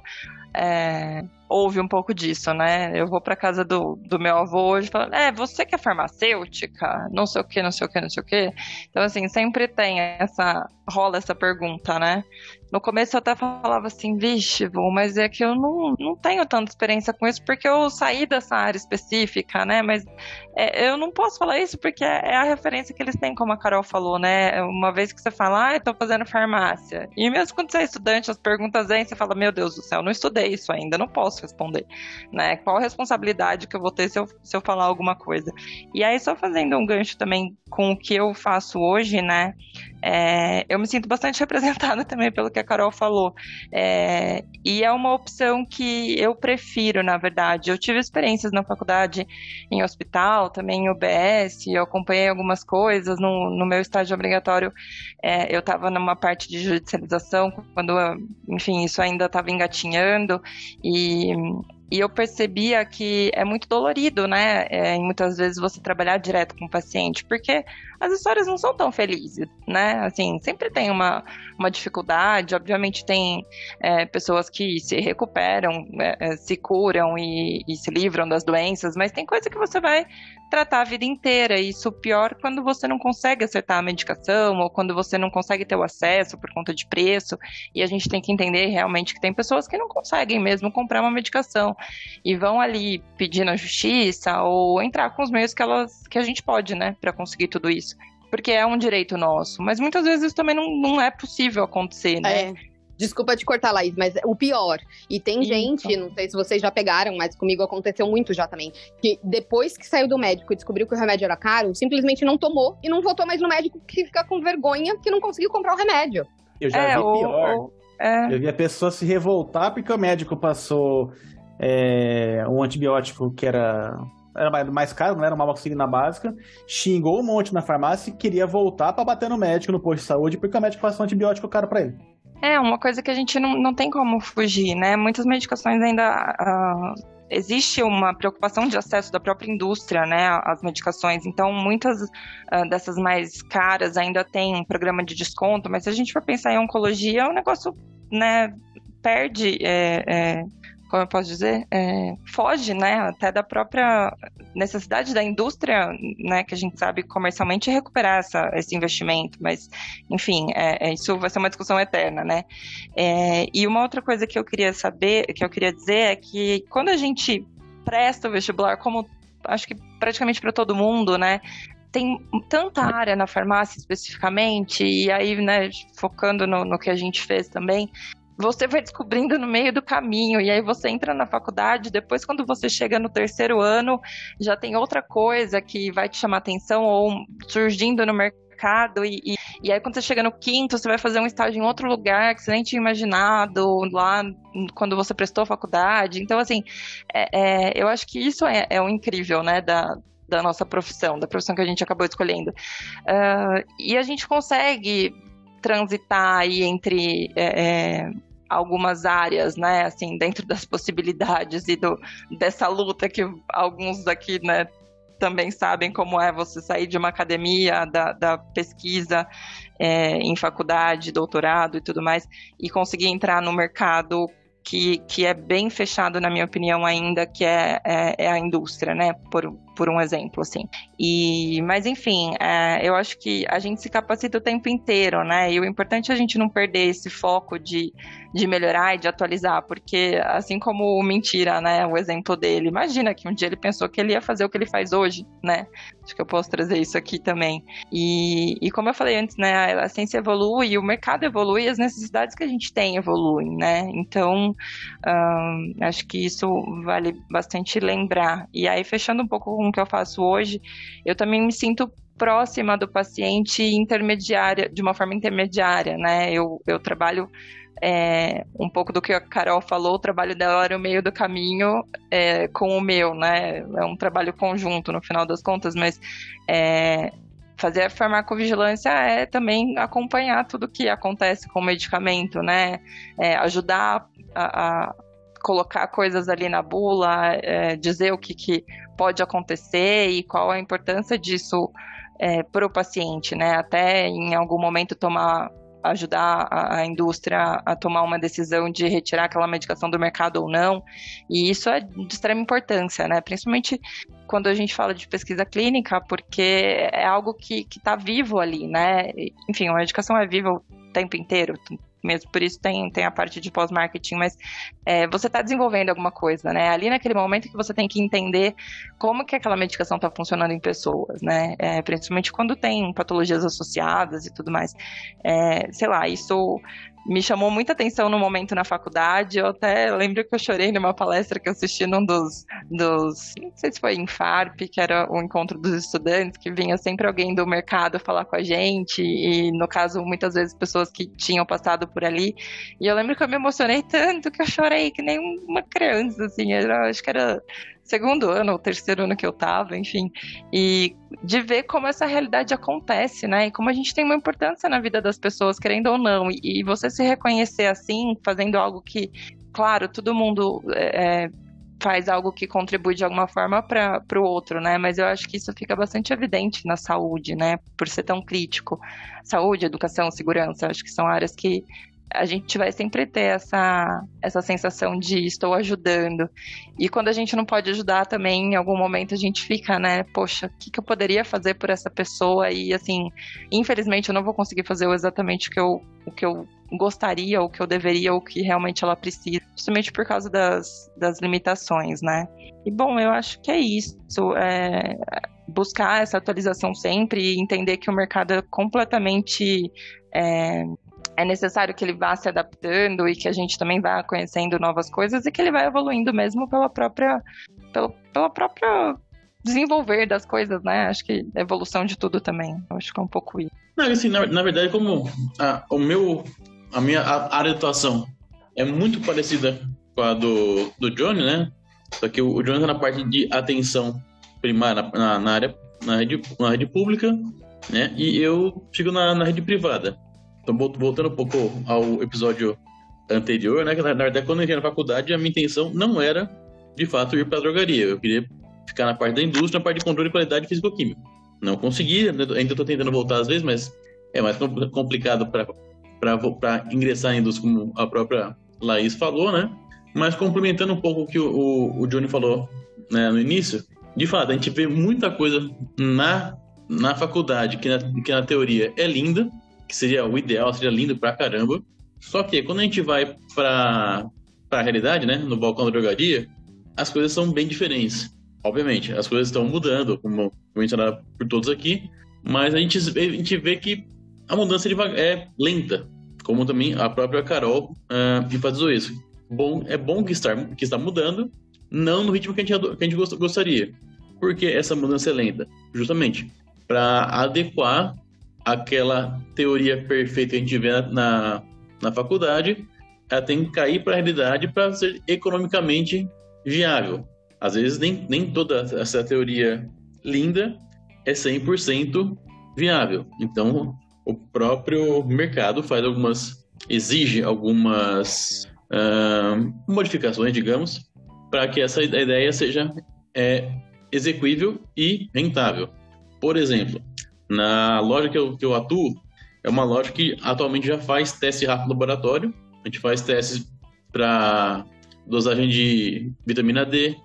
é, ouve um pouco disso, né? Eu vou para casa do, do meu avô hoje falando, é, você que é farmacêutica? Não sei o que, não sei o que, não sei o que. Então, assim, sempre tem essa, rola essa pergunta, né? No começo eu até falava assim, vixe, vô, mas é que eu não, não tenho tanta experiência com isso porque eu saí dessa área específica, né? Mas é, eu não posso falar isso porque é, é a referência que eles têm, como a Carol falou, né? Uma vez que você fala, ah, eu tô fazendo farmácia. E mesmo quando você é estudante, as perguntas vêm, você fala, meu Deus do céu, não estudei isso ainda, não posso responder, né? Qual a responsabilidade que eu vou ter se eu, se eu falar alguma coisa? E aí, só fazendo um gancho também com o que eu faço hoje, né? É, eu me sinto bastante [laughs] representada também pelo que a Carol falou. É, e é uma opção que eu prefiro, na verdade. Eu tive experiências na faculdade em hospital, também em UBS, eu acompanhei algumas coisas. No, no meu estágio obrigatório, é, eu estava numa parte de judicialização, quando, enfim, isso ainda estava engatinhando. E e eu percebia que é muito dolorido, né? É, muitas vezes você trabalhar direto com o paciente, porque as histórias não são tão felizes, né? Assim, sempre tem uma, uma dificuldade. Obviamente, tem é, pessoas que se recuperam, é, é se curam e, e se livram das doenças, mas tem coisa que você vai tratar a vida inteira. Isso pior quando você não consegue acertar a medicação ou quando você não consegue ter o acesso por conta de preço. E a gente tem que entender realmente que tem pessoas que não conseguem mesmo comprar uma medicação e vão ali pedir na justiça ou entrar com os meios que elas que a gente pode, né, para conseguir tudo isso. Porque é um direito nosso. Mas muitas vezes isso também não, não é possível acontecer, né? É. Desculpa te cortar, Laís, mas o pior. E tem Isso. gente, não sei se vocês já pegaram, mas comigo aconteceu muito já também. Que depois que saiu do médico e descobriu que o remédio era caro, simplesmente não tomou e não voltou mais no médico que fica com vergonha que não conseguiu comprar o remédio. Eu já é, vi pior. é. Eu vi a pessoa se revoltar porque o médico passou é, um antibiótico que era era mais, mais caro, não era uma amoxicilina básica, xingou um monte na farmácia e queria voltar para bater no médico, no posto de saúde, porque o médico passou um antibiótico caro para ele. É, uma coisa que a gente não, não tem como fugir, né? Muitas medicações ainda. Uh, existe uma preocupação de acesso da própria indústria, né, às medicações. Então, muitas uh, dessas mais caras ainda têm um programa de desconto, mas se a gente for pensar em oncologia, um negócio, né, perde. É, é, como eu posso dizer, é, foge, né, até da própria necessidade da indústria, né, que a gente sabe comercialmente recuperar essa, esse investimento, mas, enfim, é, é, isso vai ser uma discussão eterna, né. É, e uma outra coisa que eu queria saber, que eu queria dizer é que quando a gente presta o vestibular, como acho que praticamente para todo mundo, né, tem tanta área na farmácia especificamente, e aí, né, focando no, no que a gente fez também, você vai descobrindo no meio do caminho, e aí você entra na faculdade, depois quando você chega no terceiro ano, já tem outra coisa que vai te chamar atenção ou surgindo no mercado, e, e, e aí quando você chega no quinto, você vai fazer um estágio em outro lugar que você nem tinha imaginado lá quando você prestou a faculdade. Então, assim, é, é, eu acho que isso é, é o incrível, né, da, da nossa profissão, da profissão que a gente acabou escolhendo. Uh, e a gente consegue transitar aí entre é, é, algumas áreas, né, assim, dentro das possibilidades e do, dessa luta que alguns aqui, né, também sabem como é você sair de uma academia, da, da pesquisa é, em faculdade, doutorado e tudo mais, e conseguir entrar no mercado que, que é bem fechado, na minha opinião, ainda, que é, é, é a indústria, né? Por, por um exemplo, assim. E, mas, enfim, é, eu acho que a gente se capacita o tempo inteiro, né? E o importante é a gente não perder esse foco de, de melhorar e de atualizar, porque assim como o Mentira, né? O exemplo dele, imagina que um dia ele pensou que ele ia fazer o que ele faz hoje, né? Acho que eu posso trazer isso aqui também. E, e como eu falei antes, né? A ciência evolui, o mercado evolui, as necessidades que a gente tem evoluem, né? Então, um, acho que isso vale bastante lembrar. E aí, fechando um pouco com o que eu faço hoje, eu também me sinto próxima do paciente intermediária, de uma forma intermediária, né? Eu, eu trabalho é, um pouco do que a Carol falou, o trabalho dela era o meio do caminho é, com o meu, né? É um trabalho conjunto no final das contas, mas é, fazer a farmacovigilância é também acompanhar tudo que acontece com o medicamento, né? É, ajudar a, a, colocar coisas ali na bula, é, dizer o que, que pode acontecer e qual a importância disso é, para o paciente, né? Até em algum momento tomar ajudar a, a, indústria a tomar uma decisão de retirar aquela medicação do mercado ou não. E isso é de extrema importância, né? Principalmente quando a gente fala de pesquisa clínica, porque é algo que está vivo ali, né? Enfim, a medicação é viva o tempo inteiro mesmo por isso tem, tem a parte de pós-marketing, mas é, você está desenvolvendo alguma coisa, né? Ali naquele momento que você tem que entender como que aquela medicação está funcionando em pessoas, né? É, principalmente quando tem patologias associadas e tudo mais. É, sei lá, isso me chamou muita atenção no momento na faculdade. Eu até lembro que eu chorei numa palestra que eu assisti num dos, dos não sei se foi em FARP, que era o encontro dos estudantes, que vinha sempre alguém do mercado falar com a gente, e no caso, muitas vezes pessoas que tinham passado por ali. E eu lembro que eu me emocionei tanto que eu chorei que nem uma criança, assim, era, acho que era segundo ano ou terceiro ano que eu tava, enfim, e de ver como essa realidade acontece, né? E como a gente tem uma importância na vida das pessoas, querendo ou não, e, e você se reconhecer assim, fazendo algo que, claro, todo mundo é, é faz algo que contribui de alguma forma para o outro, né? Mas eu acho que isso fica bastante evidente na saúde, né? Por ser tão crítico. Saúde, educação, segurança, acho que são áreas que a gente vai sempre ter essa, essa sensação de estou ajudando. E quando a gente não pode ajudar também, em algum momento a gente fica, né? Poxa, o que, que eu poderia fazer por essa pessoa? E assim, infelizmente eu não vou conseguir fazer exatamente o que eu, o que eu gostaria, o que eu deveria, o que realmente ela precisa, justamente por causa das, das limitações, né? E bom, eu acho que é isso. É buscar essa atualização sempre e entender que o mercado é completamente é, é necessário que ele vá se adaptando e que a gente também vá conhecendo novas coisas e que ele vai evoluindo mesmo pela própria pela, pela própria desenvolver das coisas, né? Acho que evolução de tudo também. Acho que é um pouco isso. Não, assim, na, na verdade, como a, o meu, a minha a área de atuação é muito parecida com a do, do Johnny, né? Só que o, o Johnny tá na parte de atenção primária na, na área na rede, na rede pública, né? E eu chego na, na rede privada. Então, voltando um pouco ao episódio anterior, né? Na verdade, quando eu entrei na faculdade, a minha intenção não era, de fato, ir para a drogaria. Eu queria ficar na parte da indústria, na parte de controle de qualidade físico-química. Não consegui, ainda estou tentando voltar às vezes, mas é mais complicado para ingressar na indústria, como a própria Laís falou, né? Mas complementando um pouco o que o, o, o Johnny falou né, no início, de fato, a gente vê muita coisa na, na faculdade que na, que na teoria é linda, que seria o ideal, seria lindo pra caramba. Só que quando a gente vai pra, pra realidade, né, no balcão da drogaria, as coisas são bem diferentes. Obviamente, as coisas estão mudando, como mencionado por todos aqui, mas a gente, a gente vê que a mudança é lenta, como também a própria Carol uh, enfatizou isso. Bom, é bom que está, que está mudando, não no ritmo que a gente, que a gente gostaria. Por que essa mudança é lenta? Justamente para adequar aquela teoria perfeita que a gente vê na, na faculdade, ela tem que cair para a realidade para ser economicamente viável. Às vezes, nem, nem toda essa teoria linda é 100% viável. Então, o próprio mercado faz algumas, exige algumas uh, modificações, digamos, para que essa ideia seja é, execuível e rentável. Por exemplo, na loja que eu, que eu atuo, é uma loja que atualmente já faz teste rápido no laboratório. A gente faz testes para dosagem de vitamina D,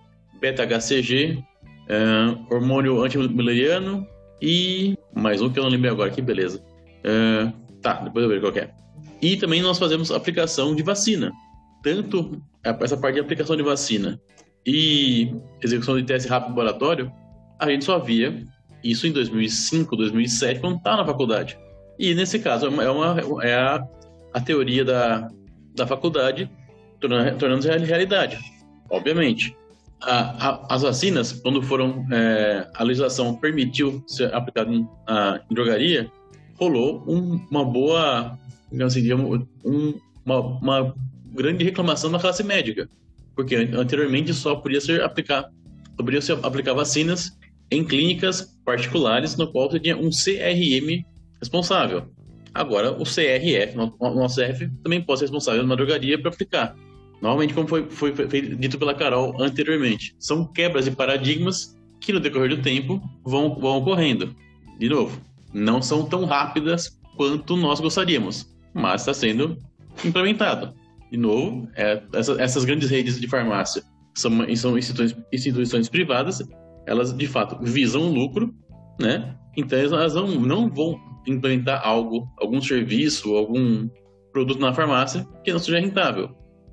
beta-HCG, uh, hormônio antimileriano e mais um que eu não lembro agora, que beleza. Uh, tá, depois eu vejo qual é. E também nós fazemos aplicação de vacina tanto essa parte de aplicação de vacina e execução de teste rápido laboratório, a gente só via isso em 2005, 2007, quando estava na faculdade. E nesse caso é, uma, é a, a teoria da, da faculdade tornando-se realidade. Obviamente, a, a, as vacinas, quando foram é, a legislação permitiu ser aplicada em, a, em drogaria, rolou um, uma boa, assim, um, uma, uma grande reclamação da classe médica, porque anteriormente só podia ser aplicar, só podia ser aplicar vacinas em clínicas particulares no qual tinha um CRM responsável. Agora o CRF, o nosso CRF também pode ser responsável na drogaria para aplicar. Normalmente, como foi, foi, foi, dito pela Carol anteriormente, são quebras de paradigmas que no decorrer do tempo vão, vão ocorrendo. De novo, não são tão rápidas quanto nós gostaríamos, mas está sendo implementado de novo, é, essa, essas grandes redes de farmácia são, são instituições, instituições privadas, elas de fato visam lucro, né? Então elas não, não vão implementar algo, algum serviço, algum produto na farmácia que não seja rentável.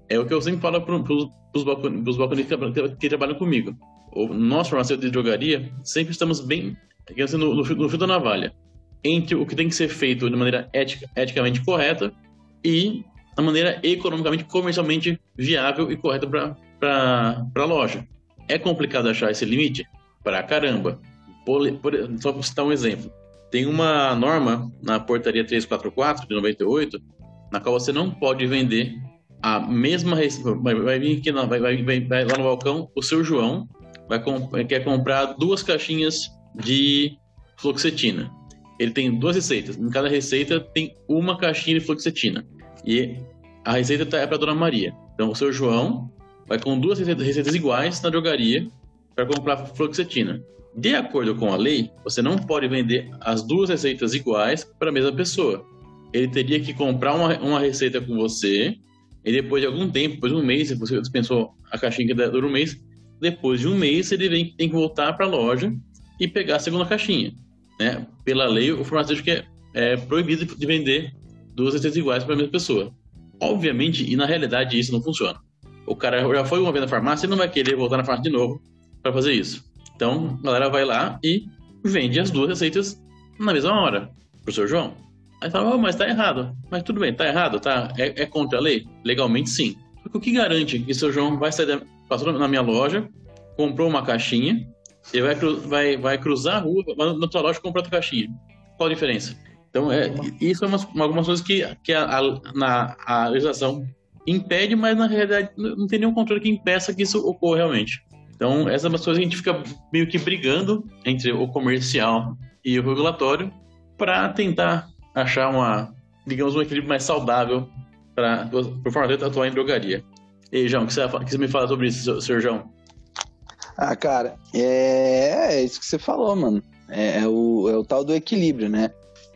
É o que eu sempre falo para os balconistas que, que trabalham comigo. O nosso farmacêutico de drogaria sempre estamos bem no, no, no fio da navalha entre o que tem que ser feito de maneira ética, eticamente correta e da maneira economicamente, comercialmente viável e correta para a loja. É complicado achar esse limite? Pra caramba. Por, por, só para citar um exemplo. Tem uma norma na portaria 344 de 98, na qual você não pode vender a mesma vai, vai vir aqui vai, vai, vai, lá no balcão o seu João vai comp quer comprar duas caixinhas de fluoxetina. Ele tem duas receitas. Em cada receita tem uma caixinha de fluoxetina. E a receita tá, é para Dona Maria. Então o seu João vai com duas receitas iguais na drogaria para comprar fluoxetina. De acordo com a lei, você não pode vender as duas receitas iguais para a mesma pessoa. Ele teria que comprar uma, uma receita com você e depois de algum tempo, depois de um mês, se você dispensou a caixinha que dura um mês, depois de um mês ele vem, tem que voltar para a loja e pegar a segunda caixinha. Né? Pela lei, o farmacêutico é, é proibido de vender duas receitas iguais para a mesma pessoa. Obviamente, e na realidade isso não funciona. O cara já foi uma vez na farmácia e não vai querer voltar na farmácia de novo para fazer isso. Então, a galera vai lá e vende as duas receitas na mesma hora pro seu João. Aí fala, oh, mas tá errado. Mas tudo bem, tá errado, tá? É, é contra a lei? Legalmente sim. o que garante que seu João vai sair, da, passou na minha loja, comprou uma caixinha, e vai, vai, vai cruzar a rua, vai na tua loja e comprar outra caixinha. Qual a diferença? Então, é, isso é umas, algumas coisas que, que a, a, na, a legislação impede, mas na realidade não tem nenhum controle que impeça que isso ocorra realmente. Então, essa é uma coisa que a gente fica meio que brigando entre o comercial e o regulatório para tentar achar uma, digamos, um equilíbrio mais saudável para o formato atuar em drogaria. E aí, João, o que você, que você me fala sobre isso, senhor João? Ah, cara, é, é isso que você falou, mano. É, é, o, é o tal do equilíbrio, né?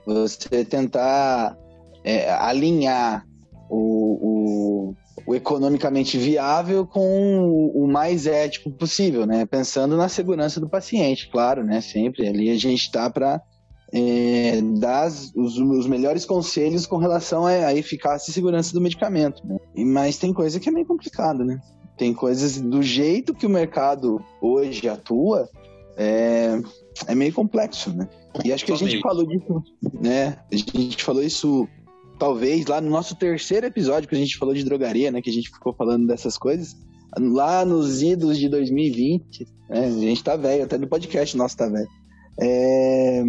Você tentar é, alinhar o, o, economicamente viável com o, o, mais ético possível, né? Pensando na segurança do paciente, claro, né? Sempre ali a gente está para é, dar os, os, melhores conselhos com relação à, eficácia e segurança do medicamento, né? Mas tem coisa que é meio complicado, né? Tem coisas do jeito que o mercado hoje atua, é, é meio complexo, né? E acho que a gente falou disso, né? A gente falou isso talvez lá no nosso terceiro episódio que a gente falou de drogaria, né? Que a gente ficou falando dessas coisas. Lá nos idos de 2020, né? A gente tá velho, até no podcast nosso tá velho. É,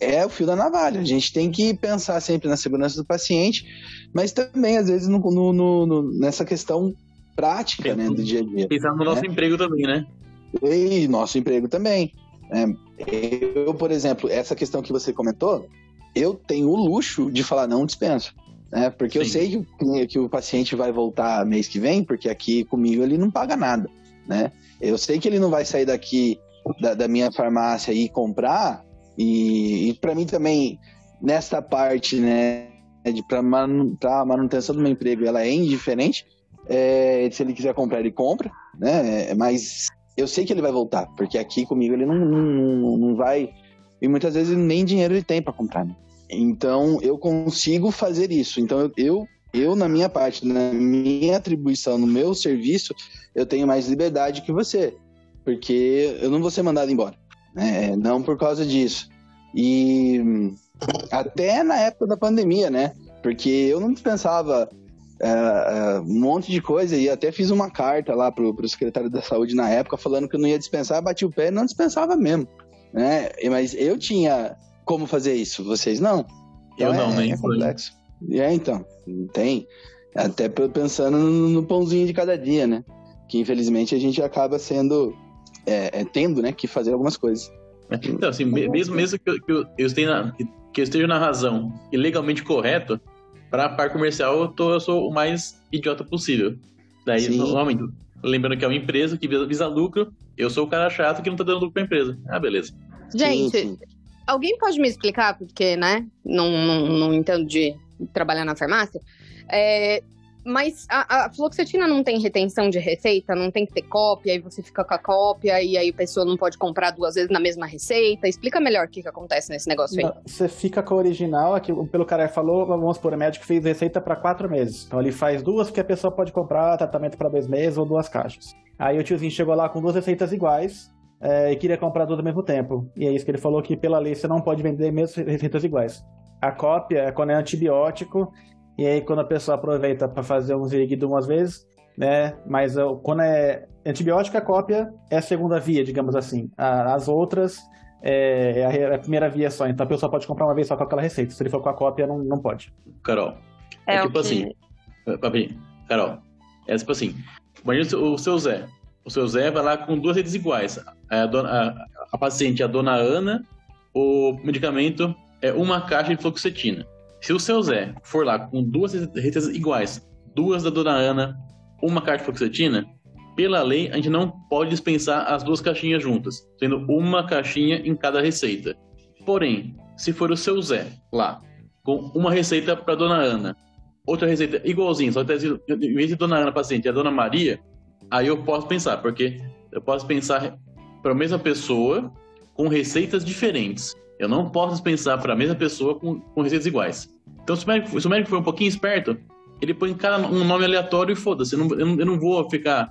é o fio da navalha. A gente tem que pensar sempre na segurança do paciente, mas também, às vezes, no, no, no nessa questão prática, né, do dia a dia. Pensar no né? nosso emprego também, né? E nosso emprego também. É, eu, por exemplo, essa questão que você comentou, eu tenho o luxo de falar não dispenso. Né? Porque Sim. eu sei que, que o paciente vai voltar mês que vem, porque aqui comigo ele não paga nada. Né? Eu sei que ele não vai sair daqui da, da minha farmácia e comprar. E, e para mim também, nessa parte, né, de para manu, manutenção do meu emprego, ela é indiferente. É, se ele quiser comprar, ele compra, né? Mas eu sei que ele vai voltar, porque aqui comigo ele não, não, não vai. E muitas vezes nem dinheiro ele tem para comprar. Né? Então eu consigo fazer isso. Então eu, eu, na minha parte, na minha atribuição, no meu serviço, eu tenho mais liberdade que você. Porque eu não vou ser mandado embora. Né? Não por causa disso. E até na época da pandemia, né? Porque eu não pensava uh, uh, um monte de coisa e até fiz uma carta lá pro, pro secretário da saúde na época falando que eu não ia dispensar, bati o pé e não dispensava mesmo, né? Mas eu tinha como fazer isso, vocês não? Então, eu não, é, nem é complexo. E é, então, tem. Até pensando no, pãozinho de cada dia, né? Que infelizmente a gente acaba sendo, é, é, tendo, né, que fazer algumas coisas. Então, assim, mesmo, mesmo que, eu, que eu, esteja na, que eu esteja na razão e legalmente correto, para a parte comercial eu, tô, eu sou o mais idiota possível. Daí, Sim. normalmente, lembrando que é uma empresa que visa, visa, lucro, eu sou o cara chato que não tá dando lucro pra empresa. Ah, beleza. Gente, sim, sim. alguém pode me explicar, porque, né, não, não, não entendo de trabalhar na farmácia, é, mas a, a, fluoxetina não tem retenção de receita, não tem que ter cópia, aí você fica com a cópia e aí a pessoa não pode comprar duas vezes na mesma receita. Explica melhor o que, que acontece nesse negócio aí. você fica com a original, aqui, pelo cara falou, vamos supor, o médico fez receita para quatro meses. Então ele faz duas que a pessoa pode comprar tratamento para dois meses ou duas caixas. Aí o tiozinho chegou lá com duas receitas iguais, é, e queria comprar duas ao mesmo tempo. E é isso que ele falou que pela lei você não pode vender mesmo receitas iguais. A cópia é quando é antibiótico e aí, quando a pessoa aproveita para fazer um ziriguido umas vezes, né? Mas quando é antibiótico, a cópia é a segunda via, digamos assim. As outras é, é a primeira via só. Então a pessoa pode comprar uma vez só com aquela receita. Se ele for com a cópia, não, não pode. Carol, é, é tipo que... assim. Carol, é tipo assim. Imagina o seu Zé. O seu Zé vai lá com duas redes iguais. A, dona, a, a paciente é a dona Ana, o medicamento é uma caixa de fluoxetina. Se o seu Zé for lá com duas receitas iguais, duas da dona Ana, uma carta de fluoxetina, pela lei a gente não pode dispensar as duas caixinhas juntas, sendo uma caixinha em cada receita. Porém, se for o seu Zé lá, com uma receita para dona Ana, outra receita igualzinha, só que em vez de dona Ana paciente é a dona Maria, aí eu posso pensar, porque eu posso pensar para a mesma pessoa com receitas diferentes. Eu não posso dispensar para a mesma pessoa com, com receitas iguais. Então, se o, médico, se o médico um pouquinho esperto, ele põe cada um nome aleatório e foda-se. Eu, eu, não vou ficar.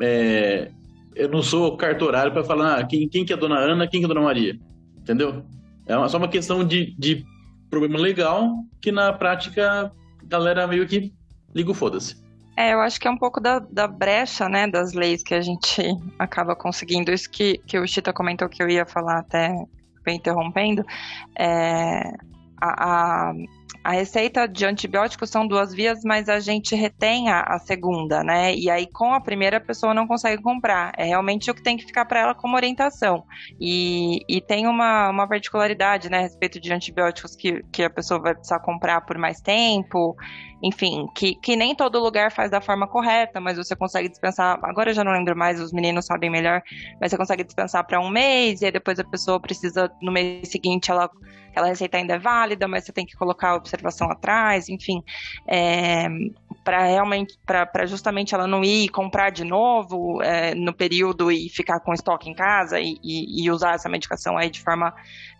É, eu não sou cartorário para falar ah, quem, quem que é a dona Ana, quem que é a dona Maria. Entendeu? É uma, só uma questão de, de problema legal que na prática a galera meio que liga o foda-se. É, eu acho que é um pouco da, da brecha, né, das leis que a gente acaba conseguindo. Isso que, que o Chita comentou que eu ia falar até interrompendo. É, a, a a receita de antibióticos são duas vias, mas a gente retém a, a, segunda, né? E aí com a primeira a pessoa não consegue comprar. É realmente o que tem que ficar para ela como orientação. E, e tem uma, uma particularidade, né, a respeito de antibióticos que, que a pessoa vai precisar comprar por mais tempo enfim, que, que nem todo lugar faz da forma correta, mas você consegue dispensar. Agora eu já não lembro mais, os meninos sabem melhor, mas você consegue dispensar para um mês, e aí depois a pessoa precisa, no mês seguinte, ela, aquela receita ainda é válida, mas você tem que colocar a observação atrás, enfim. É, para realmente, para justamente ela não ir comprar de novo é, no período e ficar com estoque em casa e, e, e usar essa medicação aí de forma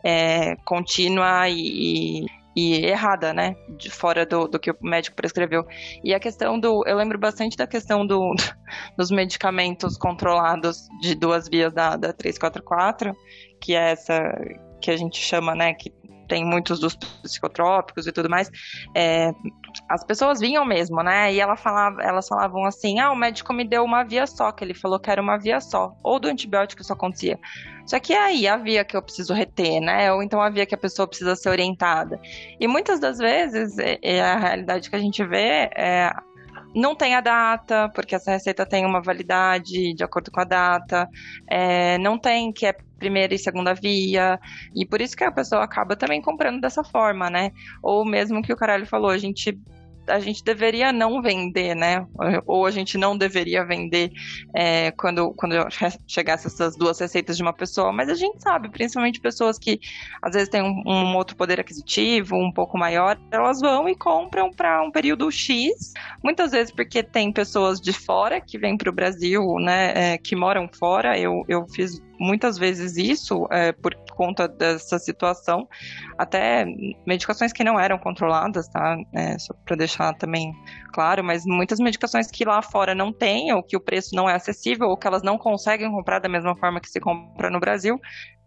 é, contínua e, e errada, né? De fora do, do que o médico prescreveu. E a questão do. Eu lembro bastante da questão do, [laughs] dos medicamentos controlados de duas vias da, da 344, que é essa que a gente chama, né? Que tem muitos dos psicotrópicos e tudo mais. É, as pessoas vinham mesmo, né? E ela falava, elas falavam assim: ah, o médico me deu uma via só, que ele falou que era uma via só. Ou do antibiótico isso acontecia. Só que é aí a via que eu preciso reter, né? Ou então a via que a pessoa precisa ser orientada. E muitas das vezes, é, é a realidade que a gente vê é não tem a data, porque essa receita tem uma validade de acordo com a data, é, não tem que é primeira e segunda via, e por isso que a pessoa acaba também comprando dessa forma, né? Ou mesmo que o caralho falou, a gente a gente deveria não vender, né? Ou a gente não deveria vender é, quando, quando chegasse essas duas receitas de uma pessoa. Mas a gente sabe, principalmente pessoas que às vezes têm um, um outro poder aquisitivo um pouco maior, elas vão e compram para um período X. Muitas vezes porque tem pessoas de fora que vêm para o Brasil, né? É, que moram fora. Eu, eu fiz muitas vezes isso é, por conta dessa situação, até medicações que não eram controladas, tá? É, só para deixar também claro, mas muitas medicações que lá fora não tem, ou que o preço não é acessível, ou que elas não conseguem comprar da mesma forma que se compra no Brasil,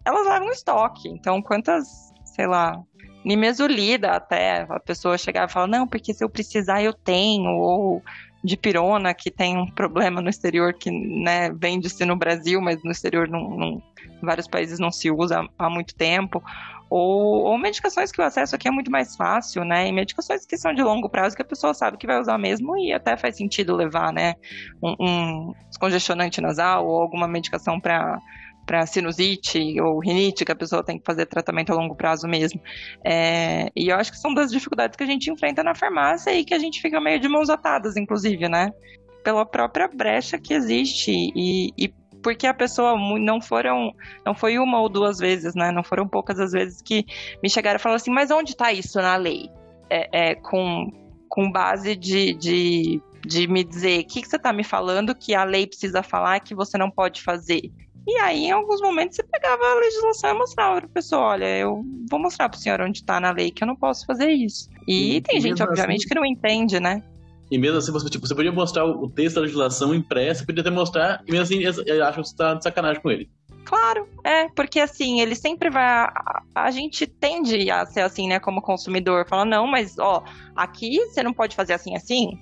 elas levam estoque. Então, quantas, sei lá, nimesulida até a pessoa chegar e falar, não, porque se eu precisar eu tenho, ou de pirona que tem um problema no exterior que né, vende-se no Brasil, mas no exterior não, não, vários países não se usa há muito tempo. Ou, ou, medicações que o acesso aqui é muito mais fácil, né? E medicações que são de longo prazo que a pessoa sabe que vai usar mesmo e até faz sentido levar, né? Um, um descongestionante nasal ou alguma medicação para para sinusite ou rinite, que a pessoa tem que fazer tratamento a longo prazo mesmo. É, e eu acho que são das dificuldades que a gente enfrenta na farmácia e que a gente fica meio de mãos atadas, inclusive, né? Pela própria brecha que existe e, e porque a pessoa não foram, não foi uma ou duas vezes, né? Não foram poucas as vezes que me chegaram e falaram assim, mas onde está isso na lei? É, é, com, com base de, de, de me dizer, o que, que você está me falando que a lei precisa falar que você não pode fazer? E aí, em alguns momentos, você pegava a legislação e mostrava para a pessoa: olha, eu vou mostrar para o senhor onde está na lei que eu não posso fazer isso. E, e tem gente, obviamente, assim, que não entende, né? E mesmo assim, você, tipo, você podia mostrar o texto da legislação impresso, podia até mostrar, e mesmo assim, eu acho que você está de sacanagem com ele. Claro, é, porque assim, ele sempre vai. A, a, gente tende a ser assim, né, como consumidor, falando, não, mas ó, aqui você não pode fazer assim, assim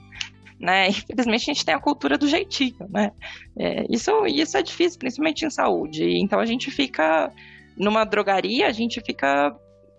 né? [laughs] Infelizmente a gente tem a cultura do jeitinho, né? É, isso, isso é difícil, principalmente em saúde. Então a gente fica numa drogaria, a gente fica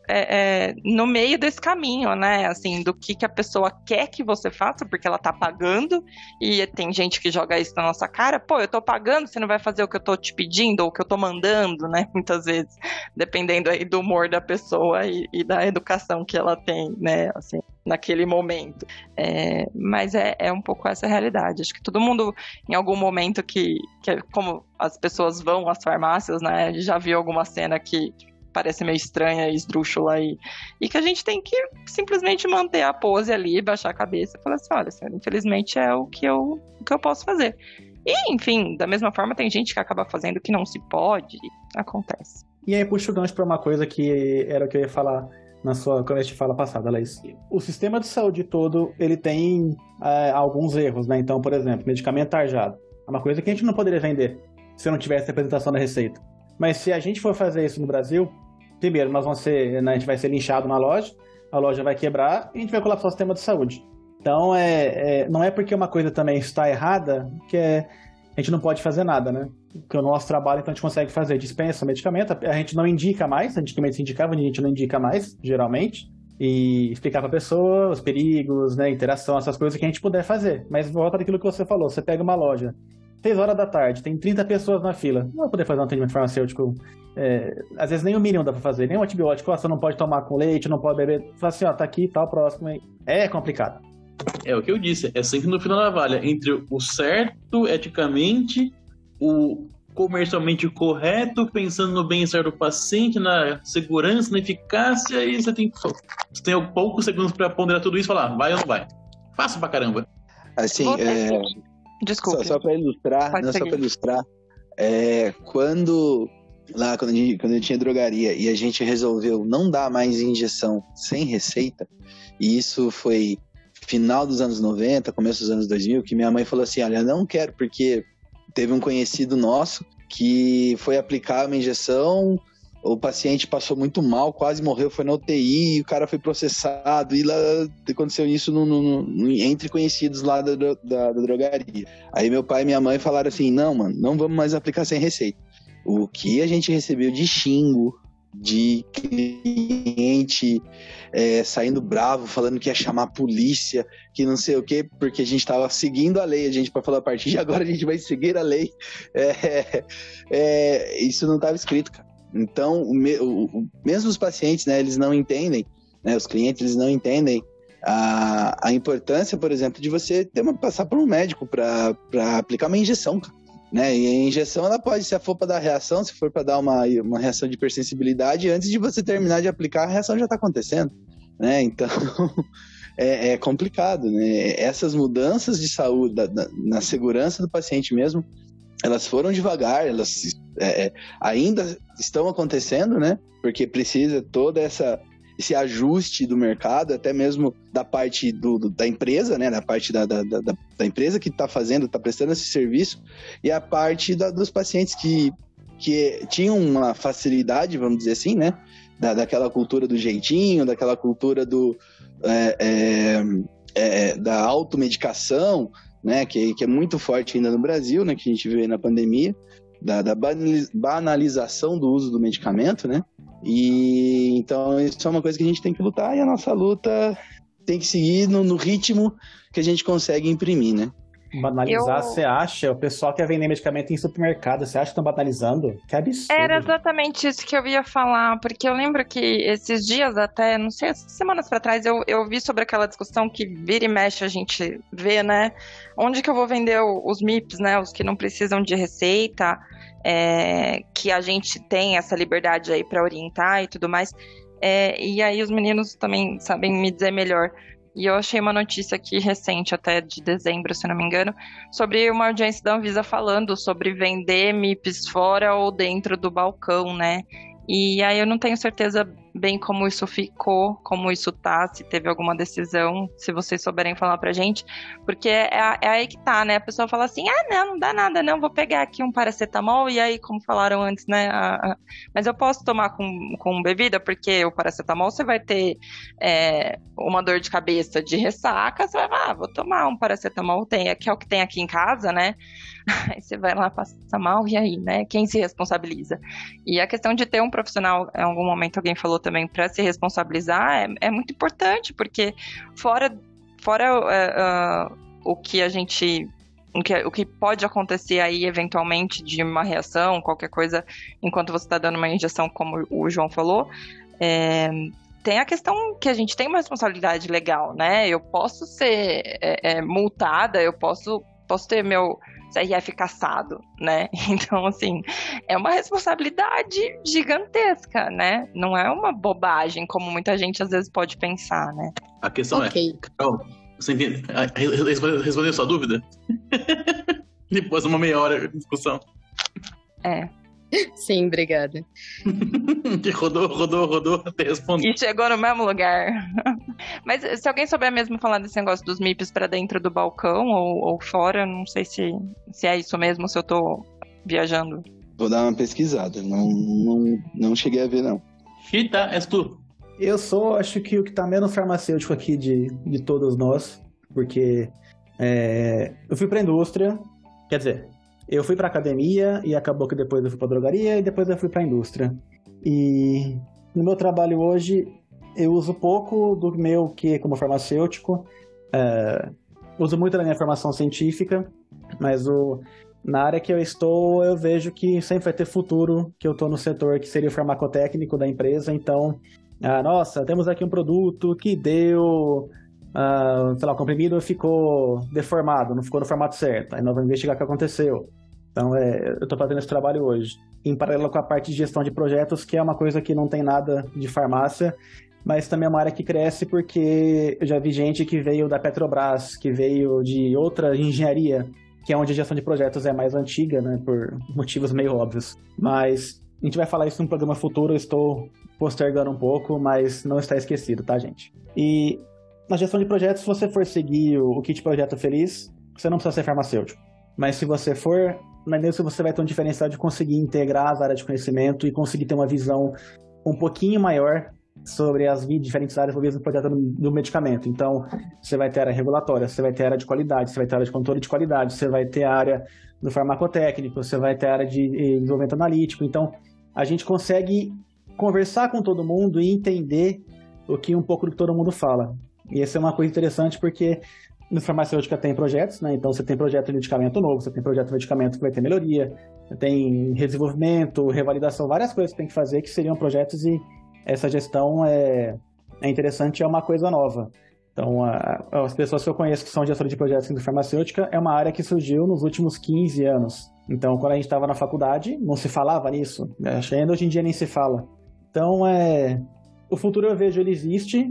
é, é, no meio desse caminho, né? Assim, do que, que a pessoa quer que você faça, porque ela tá pagando, e tem gente que joga isso na nossa cara, pô, eu tô pagando, você não vai fazer o que eu tô te pedindo, ou o que eu tô mandando, né? [laughs] Muitas vezes, dependendo aí do humor da pessoa e, e da educação que ela tem, né? Assim, naquele momento. É, mas é, é um pouco essa realidade. Acho que todo mundo, em algum momento que, que como as pessoas vão às farmácias, né? Já viu alguma cena que parece meio estranha esdrúxula e, e que a gente tem que simplesmente manter a pose ali, baixar a cabeça e falar assim, olha, senhora, infelizmente é o que eu, o que eu posso fazer. E, enfim, da mesma forma, tem gente que acaba fazendo que não se pode, acontece. E aí, puxa o gancho para uma coisa que era o que eu ia falar na sua quando a gente fala passada, Laís. O sistema de saúde todo, ele tem é, alguns erros, né? Então, por exemplo, medicamento tarjado. É uma coisa que a gente não poderia vender se não tivesse a apresentação da receita. Mas se a gente for fazer isso no Brasil, primeiro, nós vamos ser, né, a gente vai ser linchado na loja, a loja vai quebrar e a gente vai colapsar o sistema de saúde. Então, é, é não é porque uma coisa também está errada que é, a gente não pode fazer nada, né? Porque o nosso trabalho, então, a gente consegue fazer dispensa, medicamento, a gente não indica mais, antigamente se indicava, a gente não indica mais, geralmente. e explicar para pessoa os perigos, né, interação, essas coisas que a gente puder fazer. Mas volta daquilo que você falou, você pega uma loja, 6 horas da tarde, tem 30 pessoas na fila, não vai poder fazer um atendimento farmacêutico, é, às vezes nem o mínimo dá para fazer, nem um antibiótico, ó, você não pode tomar com leite, não pode beber, fala assim, ó, tá aqui, tá, próximo, é complicado. É o que eu disse, é sempre no final da valha, entre o certo, eticamente, o comercialmente correto, pensando no bem-estar do paciente, na segurança, na eficácia, e você tem, você tem poucos segundos para ponderar tudo isso e falar, vai ou não vai. Fácil pra caramba. Assim, é... Desculpa. Só, só para ilustrar, não, só para ilustrar, é, quando lá quando a, gente, quando a gente tinha drogaria e a gente resolveu não dar mais injeção sem receita, e isso foi final dos anos 90, começo dos anos 2000, que minha mãe falou assim: Olha, não quero, porque teve um conhecido nosso que foi aplicar uma injeção, o paciente passou muito mal, quase morreu, foi na UTI, o cara foi processado, e lá aconteceu isso no, no, no, entre conhecidos lá da, da, da, drogaria. Aí meu pai e minha mãe falaram assim: não, mano, não vamos mais aplicar sem receita. O que a gente recebeu de xingo, de cliente é, saindo bravo, falando que ia chamar a polícia, que não sei o quê, porque a gente estava seguindo a lei, a gente para falar a partir de [laughs] agora a gente vai seguir a lei. É, é, isso não estava escrito, cara. Então, o, o, mesmo os pacientes, né, eles não entendem, né, os clientes, eles não entendem a, a importância, por exemplo, de você ter uma, passar por um médico para aplicar uma injeção, cara. Né? E a injeção ela pode, se for para dar reação, se for para dar uma, uma reação de hipersensibilidade, antes de você terminar de aplicar, a reação já está acontecendo. Né? Então [laughs] é, é, complicado. Né? Essas mudanças de saúde, da, da, na segurança do paciente mesmo, elas foram devagar, elas é, é ainda estão acontecendo, né? Porque precisa toda essa esse ajuste do mercado, até mesmo da parte do, do da empresa, né? Da parte da, da, da, da empresa que está fazendo, está prestando esse serviço, e a parte da, dos pacientes que, que tinham uma facilidade, vamos dizer assim, né? Da, daquela cultura do jeitinho, daquela cultura do, é, é, é, da automedicação, né? Que, que é muito forte ainda no Brasil, né? Que a gente aí na pandemia, da, da banalização do uso do medicamento, né? E então isso é uma coisa que a gente tem que lutar e a nossa luta tem que seguir no, no ritmo que a gente consegue imprimir, né? Banalizar, você eu... acha? O pessoal quer vender medicamento em supermercado, você acha que estão banalizando? Que absurdo. Era exatamente isso que eu ia falar, porque eu lembro que esses dias até, não sei, semanas para trás, eu, eu vi sobre aquela discussão que vira e mexe a gente vê, né? Onde que eu vou vender os MIPs, né? Os que não precisam de receita é, que a gente tem essa liberdade aí para orientar e tudo mais. É, e aí os meninos também sabem me dizer melhor. E eu achei uma notícia aqui recente, até de dezembro, se não me engano, sobre uma audiência da Anvisa falando sobre vender MIPs fora ou dentro do balcão, né? E aí eu não tenho certeza bem como isso ficou, como isso tá, se teve alguma decisão, se vocês souberem falar pra gente, porque é, é aí que tá, né? A pessoa fala assim, ah, não, não dá nada, não, vou pegar aqui um paracetamol, e aí, como falaram antes, né, a, a, mas eu posso tomar com, com bebida, porque o paracetamol você vai ter é, uma dor de cabeça de ressaca, você vai ah, vou tomar um paracetamol, tem, que é o que tem aqui em casa, né? [laughs] Aí você vai lá, passa mal, e aí, né? Quem se responsabiliza? E a questão de ter um profissional, em algum momento alguém falou também, para se responsabilizar, é, é, muito importante, porque fora, fora uh, o que a gente. O que, o que pode acontecer aí, eventualmente, de uma reação, qualquer coisa, enquanto você está dando uma injeção, como o João falou, é, tem a questão que a gente tem uma responsabilidade legal, né? Eu posso ser é, é, multada, eu posso, posso ter meu, CRF caçado, né? [laughs] Então, assim, é uma responsabilidade gigantesca, né? Não é uma bobagem, como muita gente às vezes pode pensar, né? A questão é, okay. é, Carol, você entende? Ah, respondeu sua dúvida? [laughs] Depois de uma meia hora de discussão. É. Sim, obrigada. que [laughs] rodou, rodou, rodou até responder. E chegou no mesmo lugar. Mas se alguém souber mesmo falar desse negócio dos MIPs para dentro do balcão ou, ou fora, não sei se, se é isso mesmo, se eu tô viajando. Vou dar uma pesquisada, não, não, não cheguei a ver, não. Chita, és tu. Eu sou, acho que o que tá menos farmacêutico aqui de, de todos nós, porque é, eu fui pra indústria, quer dizer, eu fui pra academia e acabou que depois eu fui pra drogaria e depois eu fui pra indústria. E no meu trabalho hoje, eu uso pouco do meu que como farmacêutico. É, uso muito da minha formação científica, mas o, na área que eu estou, eu vejo que sempre vai ter futuro, que eu estou no setor que seria o farmacotécnico da empresa, então, ah, nossa, temos aqui um produto que deu, ah, sei lá, o comprimido ficou deformado, não ficou no formato certo, aí nós vamos investigar o que aconteceu. Então, é, eu estou fazendo esse trabalho hoje. Em paralelo com a parte de gestão de projetos, que é uma coisa que não tem nada de farmácia, mas também é uma área que cresce porque eu já vi gente que veio da Petrobras, que veio de outra engenharia, que é onde a gestão de projetos é mais antiga, né, por motivos meio óbvios. Mas a gente vai falar isso num programa futuro, eu estou postergando um pouco, mas não está esquecido, tá, gente? E na gestão de projetos, se você for seguir o, kit projeto feliz, você não precisa ser farmacêutico. Mas se você for, na indústria você vai ter um diferencial de conseguir integrar as áreas de conhecimento e conseguir ter uma visão um pouquinho maior sobre as diferentes áreas envolvidas no projeto do medicamento. Então, você vai ter área regulatória, você vai ter área de qualidade, você vai ter área de controle de qualidade, você vai ter área do farmacotécnico, você vai ter área de eh, desenvolvimento analítico. Então, a gente consegue conversar com todo mundo e entender o que um pouco do que todo mundo fala. E essa é uma coisa interessante porque no farmacêutica tem projetos, né? Então você tem projeto de medicamento novo, você tem projeto de medicamento que vai ter melhoria, tem desenvolvimento, revalidação, várias coisas que tem que fazer que seriam projetos e essa gestão é, é interessante é uma coisa nova. Então, a, as pessoas que eu conheço que são gestores de projetos de farmacêutica é uma área que surgiu nos últimos 15 anos. Então, quando a gente estava na faculdade, não se falava nisso. Que ainda hoje em dia nem se fala. Então, é, o futuro eu vejo ele existe.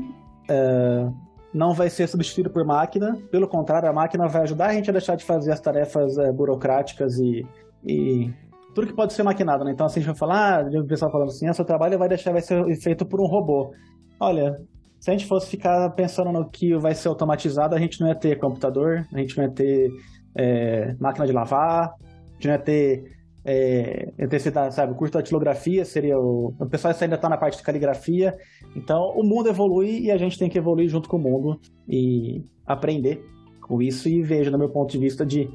É, não vai ser substituído por máquina. Pelo contrário, a máquina vai ajudar a gente a deixar de fazer as tarefas é, burocráticas e, e tudo que pode ser maquinado, né? Então, assim, a gente vai falar, ah, o pessoal falando assim, ah, seu trabalho vai deixar, vai ser feito por um robô. Olha, se a gente fosse ficar pensando no que vai ser automatizado, a gente não ia ter computador, a gente não ia ter é, máquina de lavar, a gente não ia ter é, intensidade, sabe? O curso da datilografia seria o. O pessoal ainda está na parte de caligrafia. Então, o mundo evolui e a gente tem que evoluir junto com o mundo e aprender com isso. E vejo, no meu ponto de vista, de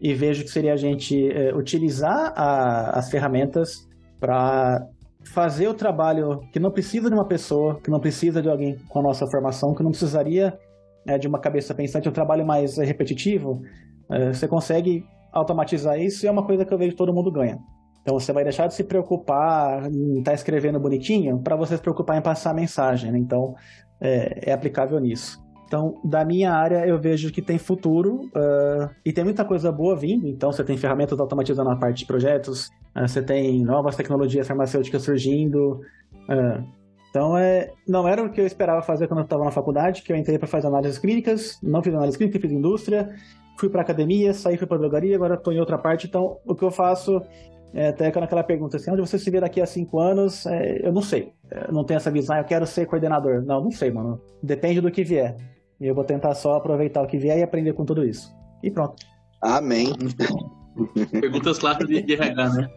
e vejo que seria a gente é, utilizar a, as ferramentas para fazer o trabalho que não precisa de uma pessoa, que não precisa de alguém com a nossa formação, que não precisaria é, de uma cabeça pensante, um trabalho mais repetitivo. É, você consegue automatizar isso e é uma coisa que eu vejo que todo mundo ganha. Então você vai deixar de se preocupar em estar tá escrevendo bonitinho para você se preocupar em passar a mensagem. Né? Então é, é aplicável nisso. Então, da minha área, eu vejo que tem futuro uh, e tem muita coisa boa vindo. Então, você tem ferramentas automatizando a parte de projetos, uh, você tem novas tecnologias farmacêuticas surgindo. Uh, então, é, não era o que eu esperava fazer quando eu estava na faculdade, que eu entrei para fazer análises clínicas, não fiz análise clínica, fiz indústria, fui para academia, saí, fui para drogaria, agora estou em outra parte. Então, o que eu faço é, até quando aquela pergunta assim, onde você se vê daqui a cinco anos, é, eu não sei. Eu não tenho essa visão, eu quero ser coordenador. Não, não sei, mano. Depende do que vier. E eu vou tentar só aproveitar o que vier e aprender com tudo isso. E pronto. Amém. Perguntas clássicas de, de RH, né?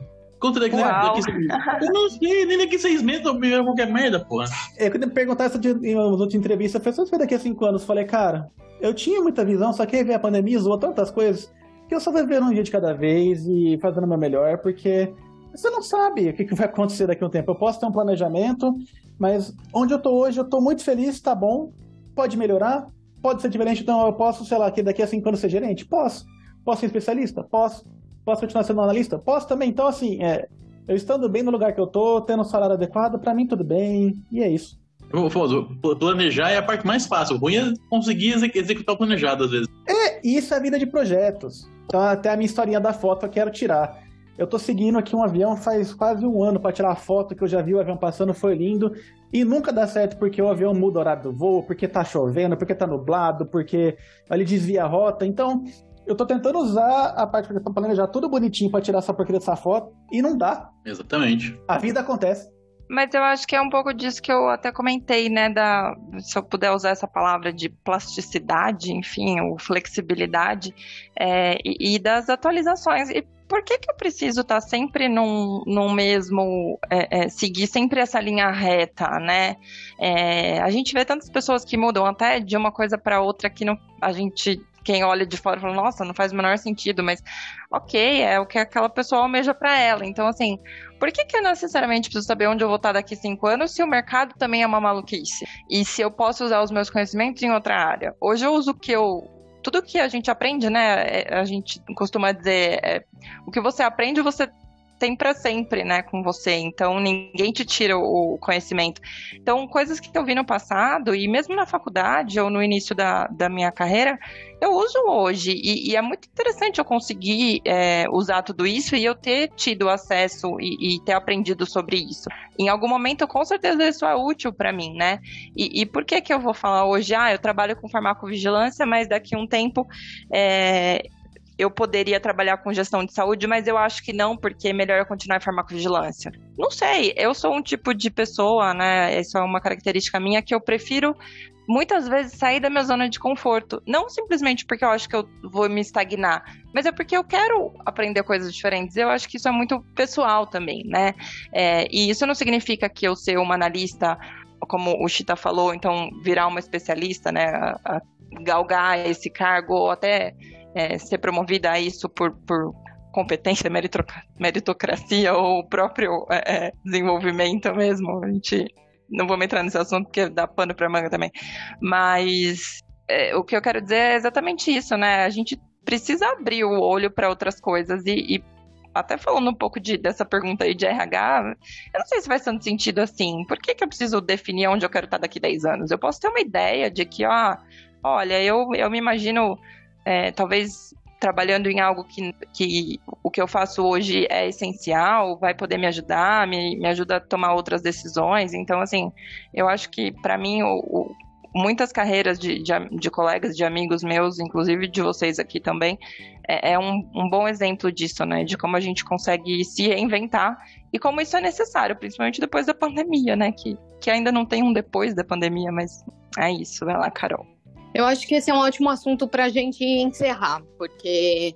Conta daqui, daqui Eu não sei, nem daqui seis meses eu pegar qualquer merda, porra. É, quando me perguntaram isso em uma outra entrevista, eu falei, daqui a cinco anos? Eu falei, cara, eu tinha muita visão, só que aí veio a pandemia, zoou tantas coisas, que eu só vou ver um dia de cada vez e fazendo o meu melhor, porque você não sabe o que vai acontecer daqui a um tempo. Eu posso ter um planejamento, mas onde eu tô hoje, eu tô muito feliz, tá bom, pode melhorar, pode ser diferente, então eu posso, sei lá, que daqui a cinco anos ser gerente? Posso. Posso ser especialista? Posso. Posso continuar sendo analista? Posso também. Então, assim, é, eu estando bem no lugar que eu tô, tendo um salário adequado, para mim tudo bem, e é isso. Famoso, planejar é a parte mais fácil. O ruim é conseguir executar o planejado, às vezes. É, isso é a vida de projetos. Então, até a minha historinha da foto eu quero tirar. Eu tô seguindo aqui um avião faz quase um ano para tirar a foto que eu já vi o avião passando, foi lindo. E nunca dá certo porque o avião muda o horário do voo, porque tá chovendo, porque tá nublado, porque ele desvia a rota. Então, eu tô tentando usar a parte para planejar tudo bonitinho para tirar essa porcaria dessa foto e não dá. Exatamente. A vida acontece. Mas eu acho que é um pouco disso que eu até comentei, né? Da, se eu puder usar essa palavra de plasticidade, enfim, ou flexibilidade, é, e, e, das atualizações. E por que, que eu preciso estar tá sempre num, num mesmo. É, é, seguir sempre essa linha reta, né? É, a gente vê tantas pessoas que mudam até de uma coisa para outra que não, a gente. Quem olha de fora fala, nossa, não faz o menor sentido, mas ok, é o que aquela pessoa almeja para ela. Então, assim, por que, que eu necessariamente preciso saber onde eu vou estar daqui cinco anos se o mercado também é uma maluquice? E se eu posso usar os meus conhecimentos em outra área? Hoje eu uso o que eu tudo que a gente aprende, né? É, a gente costuma dizer, é, o que você aprende, você tem para sempre, né, com você. Então ninguém te tira o conhecimento. Então, coisas que eu vi no passado, e mesmo na faculdade ou no início da, da minha carreira, eu uso hoje. E, e é muito interessante eu conseguir é, usar tudo isso e eu ter tido acesso e, e, ter aprendido sobre isso. Em algum momento, com certeza, isso é útil para mim, né? E, e, por que que eu vou falar hoje? Ah, eu trabalho com farmacovigilância, mas daqui a um tempo é, eu poderia trabalhar com gestão de saúde, mas eu acho que não, porque é melhor eu continuar em farmacovigilância. Não sei, eu sou um tipo de pessoa, né? Isso é uma característica minha que eu prefiro muitas vezes sair da minha zona de conforto. Não simplesmente porque eu acho que eu vou me estagnar, mas é porque eu quero aprender coisas diferentes. Eu acho que isso é muito pessoal também, né? É, e isso não significa que eu ser uma analista, como o Chita falou, então virar uma especialista, né? A, a galgar esse cargo, ou até é, ser promovida a isso por, por competência, meritocracia ou próprio é, é, desenvolvimento mesmo. A gente não vou entrar nesse assunto porque dá pano para manga também. Mas é, o que eu quero dizer é exatamente isso, né? A gente precisa abrir o olho para outras coisas e, e, até falando um pouco de, dessa pergunta aí de RH, eu não sei se faz tanto sentido assim. Por que, que eu preciso definir onde eu quero estar daqui 10 anos? Eu posso ter uma ideia de que, ó, olha, eu, eu me imagino é, talvez trabalhando em algo que, que o que eu faço hoje é essencial, vai poder me ajudar, me, me ajuda a tomar outras decisões. Então, assim, eu acho que para mim o, o, muitas carreiras de, de, de, colegas, de amigos meus, inclusive de vocês aqui também, é, é um, um, bom exemplo disso, né? De como a gente consegue se reinventar e como isso é necessário, principalmente depois da pandemia, né? Que, que ainda não tem um depois da pandemia, mas é isso. Vai lá, Carol. Eu acho que esse é um ótimo assunto para a gente encerrar, porque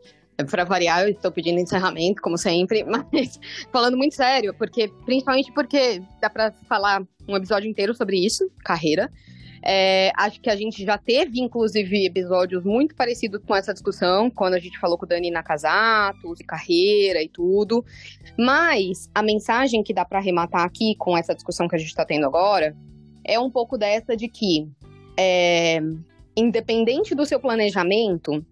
para variar, eu estou pedindo encerramento, como sempre, [laughs] mas falando muito sério, porque principalmente porque dá para falar um episódio inteiro sobre isso, carreira. É, acho que a gente já teve, inclusive, episódios muito parecidos com essa discussão, quando a gente falou com o Dani Nakazato, carreira e tudo. Mas a mensagem que dá para arrematar aqui com essa discussão que a gente está tendo agora é um pouco dessa de que é, independente do seu planejamento,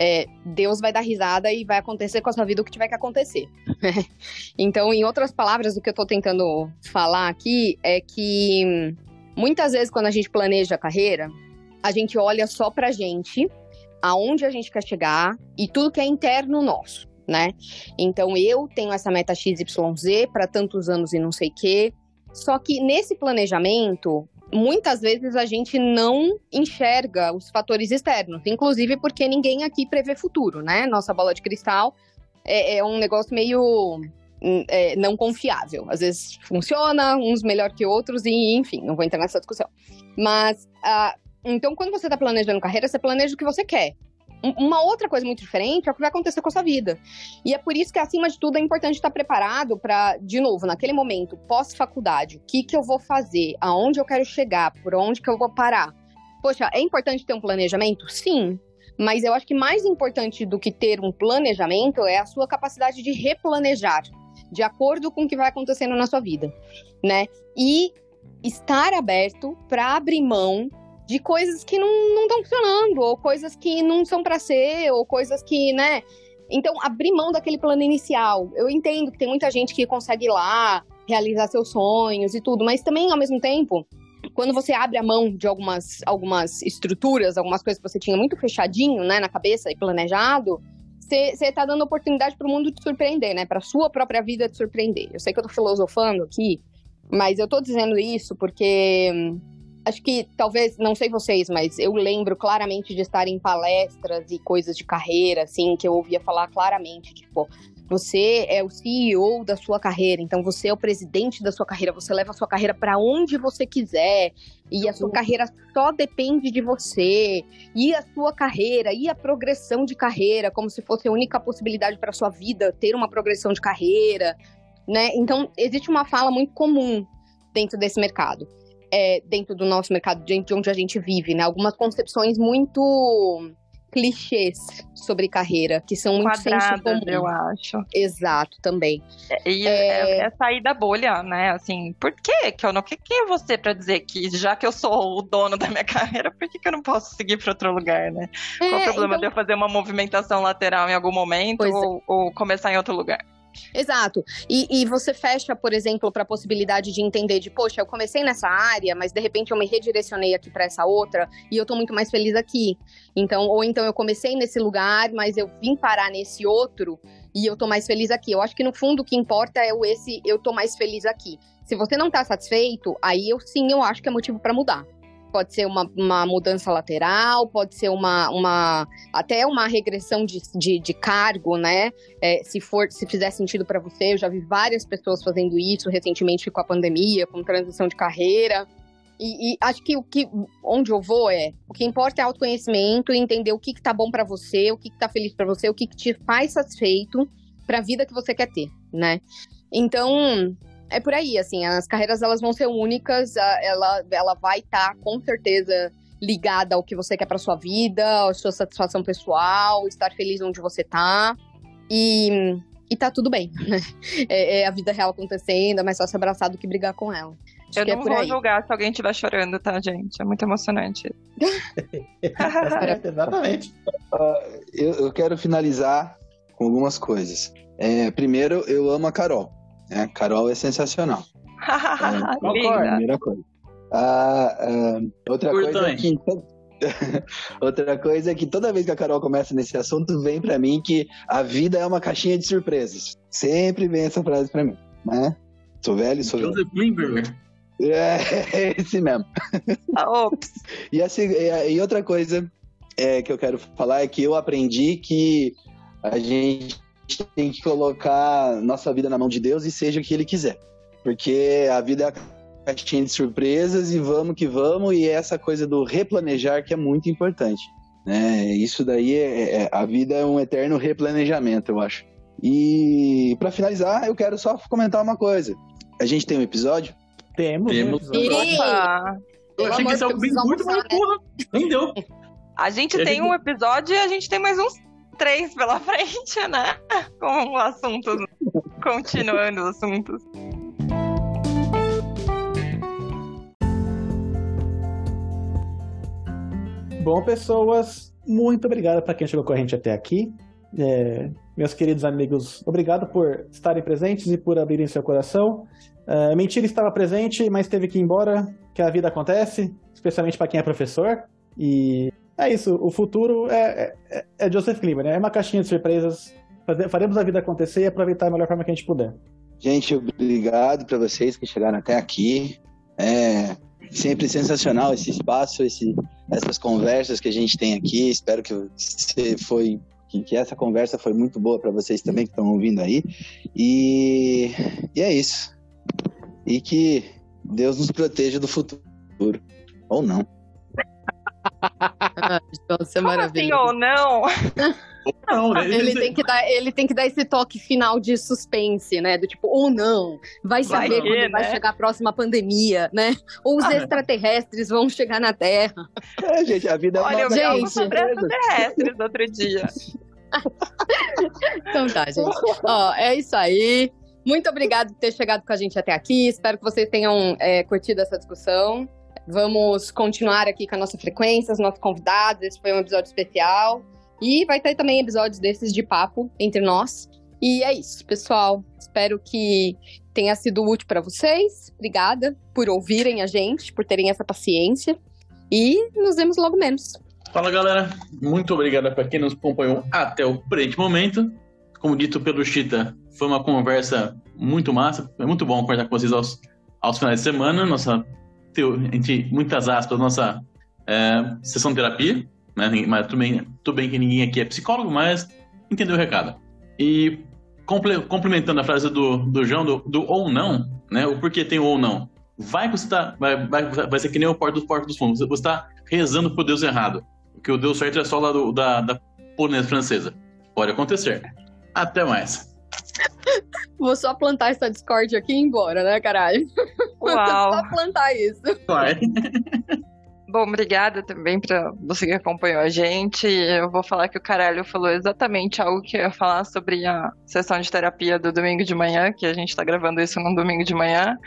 é, Deus vai dar risada e vai acontecer com a sua vida o que tiver que acontecer. [laughs] então, em outras palavras, o que eu estou tentando falar aqui é que muitas vezes quando a gente planeja a carreira, a gente olha só pra gente, aonde a gente quer chegar e tudo que é interno nosso, né? Então, eu tenho essa meta XYZ para tantos anos e não sei o quê. Só que nesse planejamento, muitas vezes a gente não enxerga os fatores externos, inclusive porque ninguém aqui prevê futuro, né? Nossa bola de cristal é, é um negócio meio hum, é, não confiável. Às vezes funciona, uns melhor que outros, e enfim, não vou entrar nessa discussão. Mas, uh, então, quando você está planejando carreira, você planeja o que você quer. Uma outra coisa muito diferente é o que vai acontecer com a sua vida. E é por isso que, acima de tudo, é importante estar preparado para, de novo, naquele momento, pós-faculdade, o que, que eu vou fazer, aonde eu quero chegar, por onde que eu vou parar. Poxa, é importante ter um planejamento? Sim. Mas eu acho que mais importante do que ter um planejamento é a sua capacidade de replanejar de acordo com o que vai acontecendo na sua vida, né? E estar aberto para abrir mão de coisas que não estão funcionando, ou coisas que não são para ser, ou coisas que, né? Então, abrir mão daquele plano inicial. Eu entendo que tem muita gente que consegue ir lá, realizar seus sonhos e tudo, mas também, ao mesmo tempo, quando você abre a mão de algumas, algumas estruturas, algumas coisas que você tinha muito fechadinho, né, na cabeça e planejado, você está dando oportunidade para o mundo te surpreender, né? Para sua própria vida te surpreender. Eu sei que eu estou filosofando aqui, mas eu estou dizendo isso porque acho que talvez, não sei vocês, mas eu lembro claramente de estar em palestras e coisas de carreira, assim, que eu ouvia falar claramente, tipo, você é o CEO da sua carreira, então você é o presidente da sua carreira, você leva a sua carreira para onde você quiser, e a sua uhum. carreira só depende de você, e a sua carreira, e a progressão de carreira, como se fosse a única possibilidade para sua vida ter uma progressão de carreira, né? Então, existe uma fala muito comum dentro desse mercado é, dentro do nosso mercado, de onde a gente vive, né? Algumas concepções muito clichês sobre carreira, que são muito senso comum. eu acho. Exato, também. E É. é... é sair da bolha, né? Assim, por que que eu não... que quem é você pra dizer que já que eu sou o dono da minha [laughs] carreira, por que que eu não posso seguir pra outro lugar, né? Qual o É, problema então- de eu fazer uma movimentação lateral em algum momento é. ou, ou começar em outro lugar? Exato. E, e você fecha, por exemplo, para a possibilidade de entender de, poxa, eu comecei nessa área, mas de repente eu me redirecionei aqui para essa outra e eu tô muito mais feliz aqui. Então, ou então eu comecei nesse lugar, mas eu vim parar nesse outro e eu tô mais feliz aqui. Eu acho que no fundo o que importa é o esse eu tô mais feliz aqui. Se você não tá satisfeito, aí eu sim, eu acho que é motivo para mudar. Pode ser uma, uma mudança lateral, pode ser uma, uma até uma regressão de, de, de cargo, né? É, se for, se fizer sentido para você, eu já vi várias pessoas fazendo isso recentemente com a pandemia, com transição de carreira. E, e acho que o que onde eu vou é o que importa é autoconhecimento entender o que, que tá bom para você, o que, que tá feliz para você, o que, que te faz satisfeito para a vida que você quer ter, né? Então é por aí, assim, as carreiras elas vão ser únicas, ela, ela vai estar com certeza ligada ao que você quer para sua vida, à sua satisfação pessoal, estar feliz onde você tá. E, e tá tudo bem, né? É, é a vida real acontecendo, é mais fácil abraçar do que brigar com ela. Acho eu que não é por vou aí. julgar se alguém estiver chorando, tá, gente? É muito emocionante. [laughs] Exatamente. Eu, eu quero finalizar com algumas coisas. É, primeiro, eu amo a Carol. Né? Carol é sensacional. Concordo. [laughs] Linda. Primeira coisa. Ah, ah, outra Curto coisa é que [laughs] outra coisa é que toda vez que a Carol começa nesse assunto vem pra mim que a vida é uma caixinha de surpresas. Sempre vem essa frase pra mim, né? Sou velho, sou velho. Joseph Klimberger. [laughs] É esse mesmo. Ah, Ops. E, a seg- e e outra coisa é, que eu quero falar é que eu aprendi que a gente tem que colocar nossa vida na mão de Deus e seja o que Ele quiser. Porque a vida é a caixinha de surpresas e vamos que vamos, e é essa coisa do replanejar que é muito importante. Né? Isso daí, é, é- a vida é um eterno replanejamento, eu acho. E para finalizar, eu quero só comentar uma coisa. A gente tem um episódio Temos. Temos. um episódio. Opa. Eu Pelo achei que isso é bem curto, mas né? porra, nem deu. A gente E a tem gente- um episódio e a gente tem mais uns três pela [laughs] frente, né? Com assuntos. Continuando os assuntos. Bom, pessoas, muito obrigado para quem chegou com a gente até aqui. É, meus queridos amigos, obrigado por estarem presentes e por abrirem seu coração. É, Mentira estava presente, mas teve que ir embora, que a vida acontece, especialmente para quem é professor. E é isso, o futuro é, é, é Joseph Klimber, né? É uma caixinha de surpresas. Faremos a vida acontecer e aproveitar da melhor forma que a gente puder. Gente, obrigado para vocês que chegaram até aqui. É sempre sensacional esse espaço, esse, essas conversas que a gente tem aqui. Espero que você foi que essa conversa foi muito boa para vocês também que estão ouvindo aí. E, e é isso. E que Deus nos proteja do futuro. Ou não. Ah, Johnson, é Como assim maravilhoso. ou não? [laughs] Não, né? Ele tem, que dar, ele tem que dar esse toque final de suspense, né? Do tipo, ou não, vai Vai saber que, quando vai né? chegar a próxima pandemia, né? Ou os Ah, extraterrestres vão chegar na Terra. É, gente, a vida é Olha, eu uma gente. algo sobre extraterrestres outro dia. [laughs] Então tá, gente. Ó, é isso aí. Muito obrigado por ter chegado com a gente até aqui. Espero que vocês tenham é, curtido essa discussão. Vamos continuar aqui com a nossa frequência, os nossos convidados. Esse foi um episódio especial. E vai ter também episódios desses de papo entre nós. E é isso, pessoal. Espero que tenha sido útil para vocês. Obrigada por ouvirem a gente, por terem essa paciência. E nos vemos logo menos. Fala galera, muito obrigado para quem nos acompanhou até o presente momento. Como dito pelo Chita, foi uma conversa muito massa. É muito bom conversar com vocês aos, aos finais de semana. Nossa, teo- entre muitas aspas, nossa é, sessão de terapia. Né? Mas tudo bem, tudo bem que ninguém aqui é psicólogo, mas entendeu o recado. E comple- complementando a frase do, do João, do, do ou não, né? O porquê tem o ou não. Vai que tá, vai, vai, vai ser que nem o porto do porto dos fundos. Você está rezando pro Deus errado. Porque o Deus certo é só lá do, da, da polonesa francesa. Pode acontecer. Até mais. Vou só plantar essa Discord aqui e ir embora, né, caralho? Uau. Só plantar isso. Vai. Bom, obrigada também para você que acompanhou a gente. Eu vou falar que o Caralho falou exatamente algo que eu ia falar sobre a sessão de terapia do domingo de manhã, que a gente está gravando isso no domingo de manhã.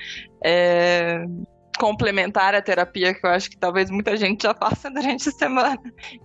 É complementar a terapia que eu acho que talvez muita gente já faça durante a semana.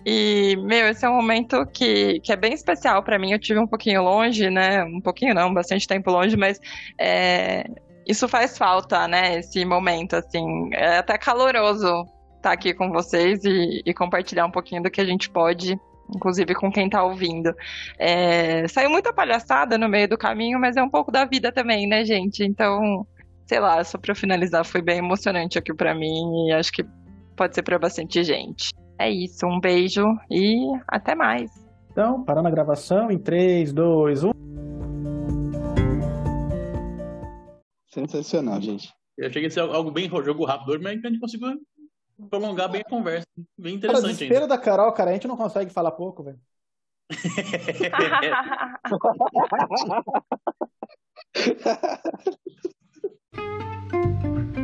E, meu, esse é um momento que, que é bem especial para mim. Eu tive um pouquinho longe, né? Um pouquinho não, bastante tempo longe, mas é, isso faz falta, né? Esse momento, assim. É até caloroso estar aqui com vocês e, e, compartilhar um pouquinho do que a gente pode, inclusive com quem está ouvindo. É, saiu muita palhaçada no meio do caminho, mas é um pouco da vida também, né, gente? Então, sei lá, só para finalizar, foi bem emocionante aqui para mim e acho que pode ser para bastante gente. É isso, um beijo e até mais. Então, parando a gravação em 3, 2, 1. Sensacional, gente. Eu achei que ia ser algo bem jogo rápido mas a gente conseguiu prolongar bem a conversa. Bem interessante. Cara, desespero ainda. da Carol, cara, a gente não consegue falar pouco, velho. [laughs] [laughs]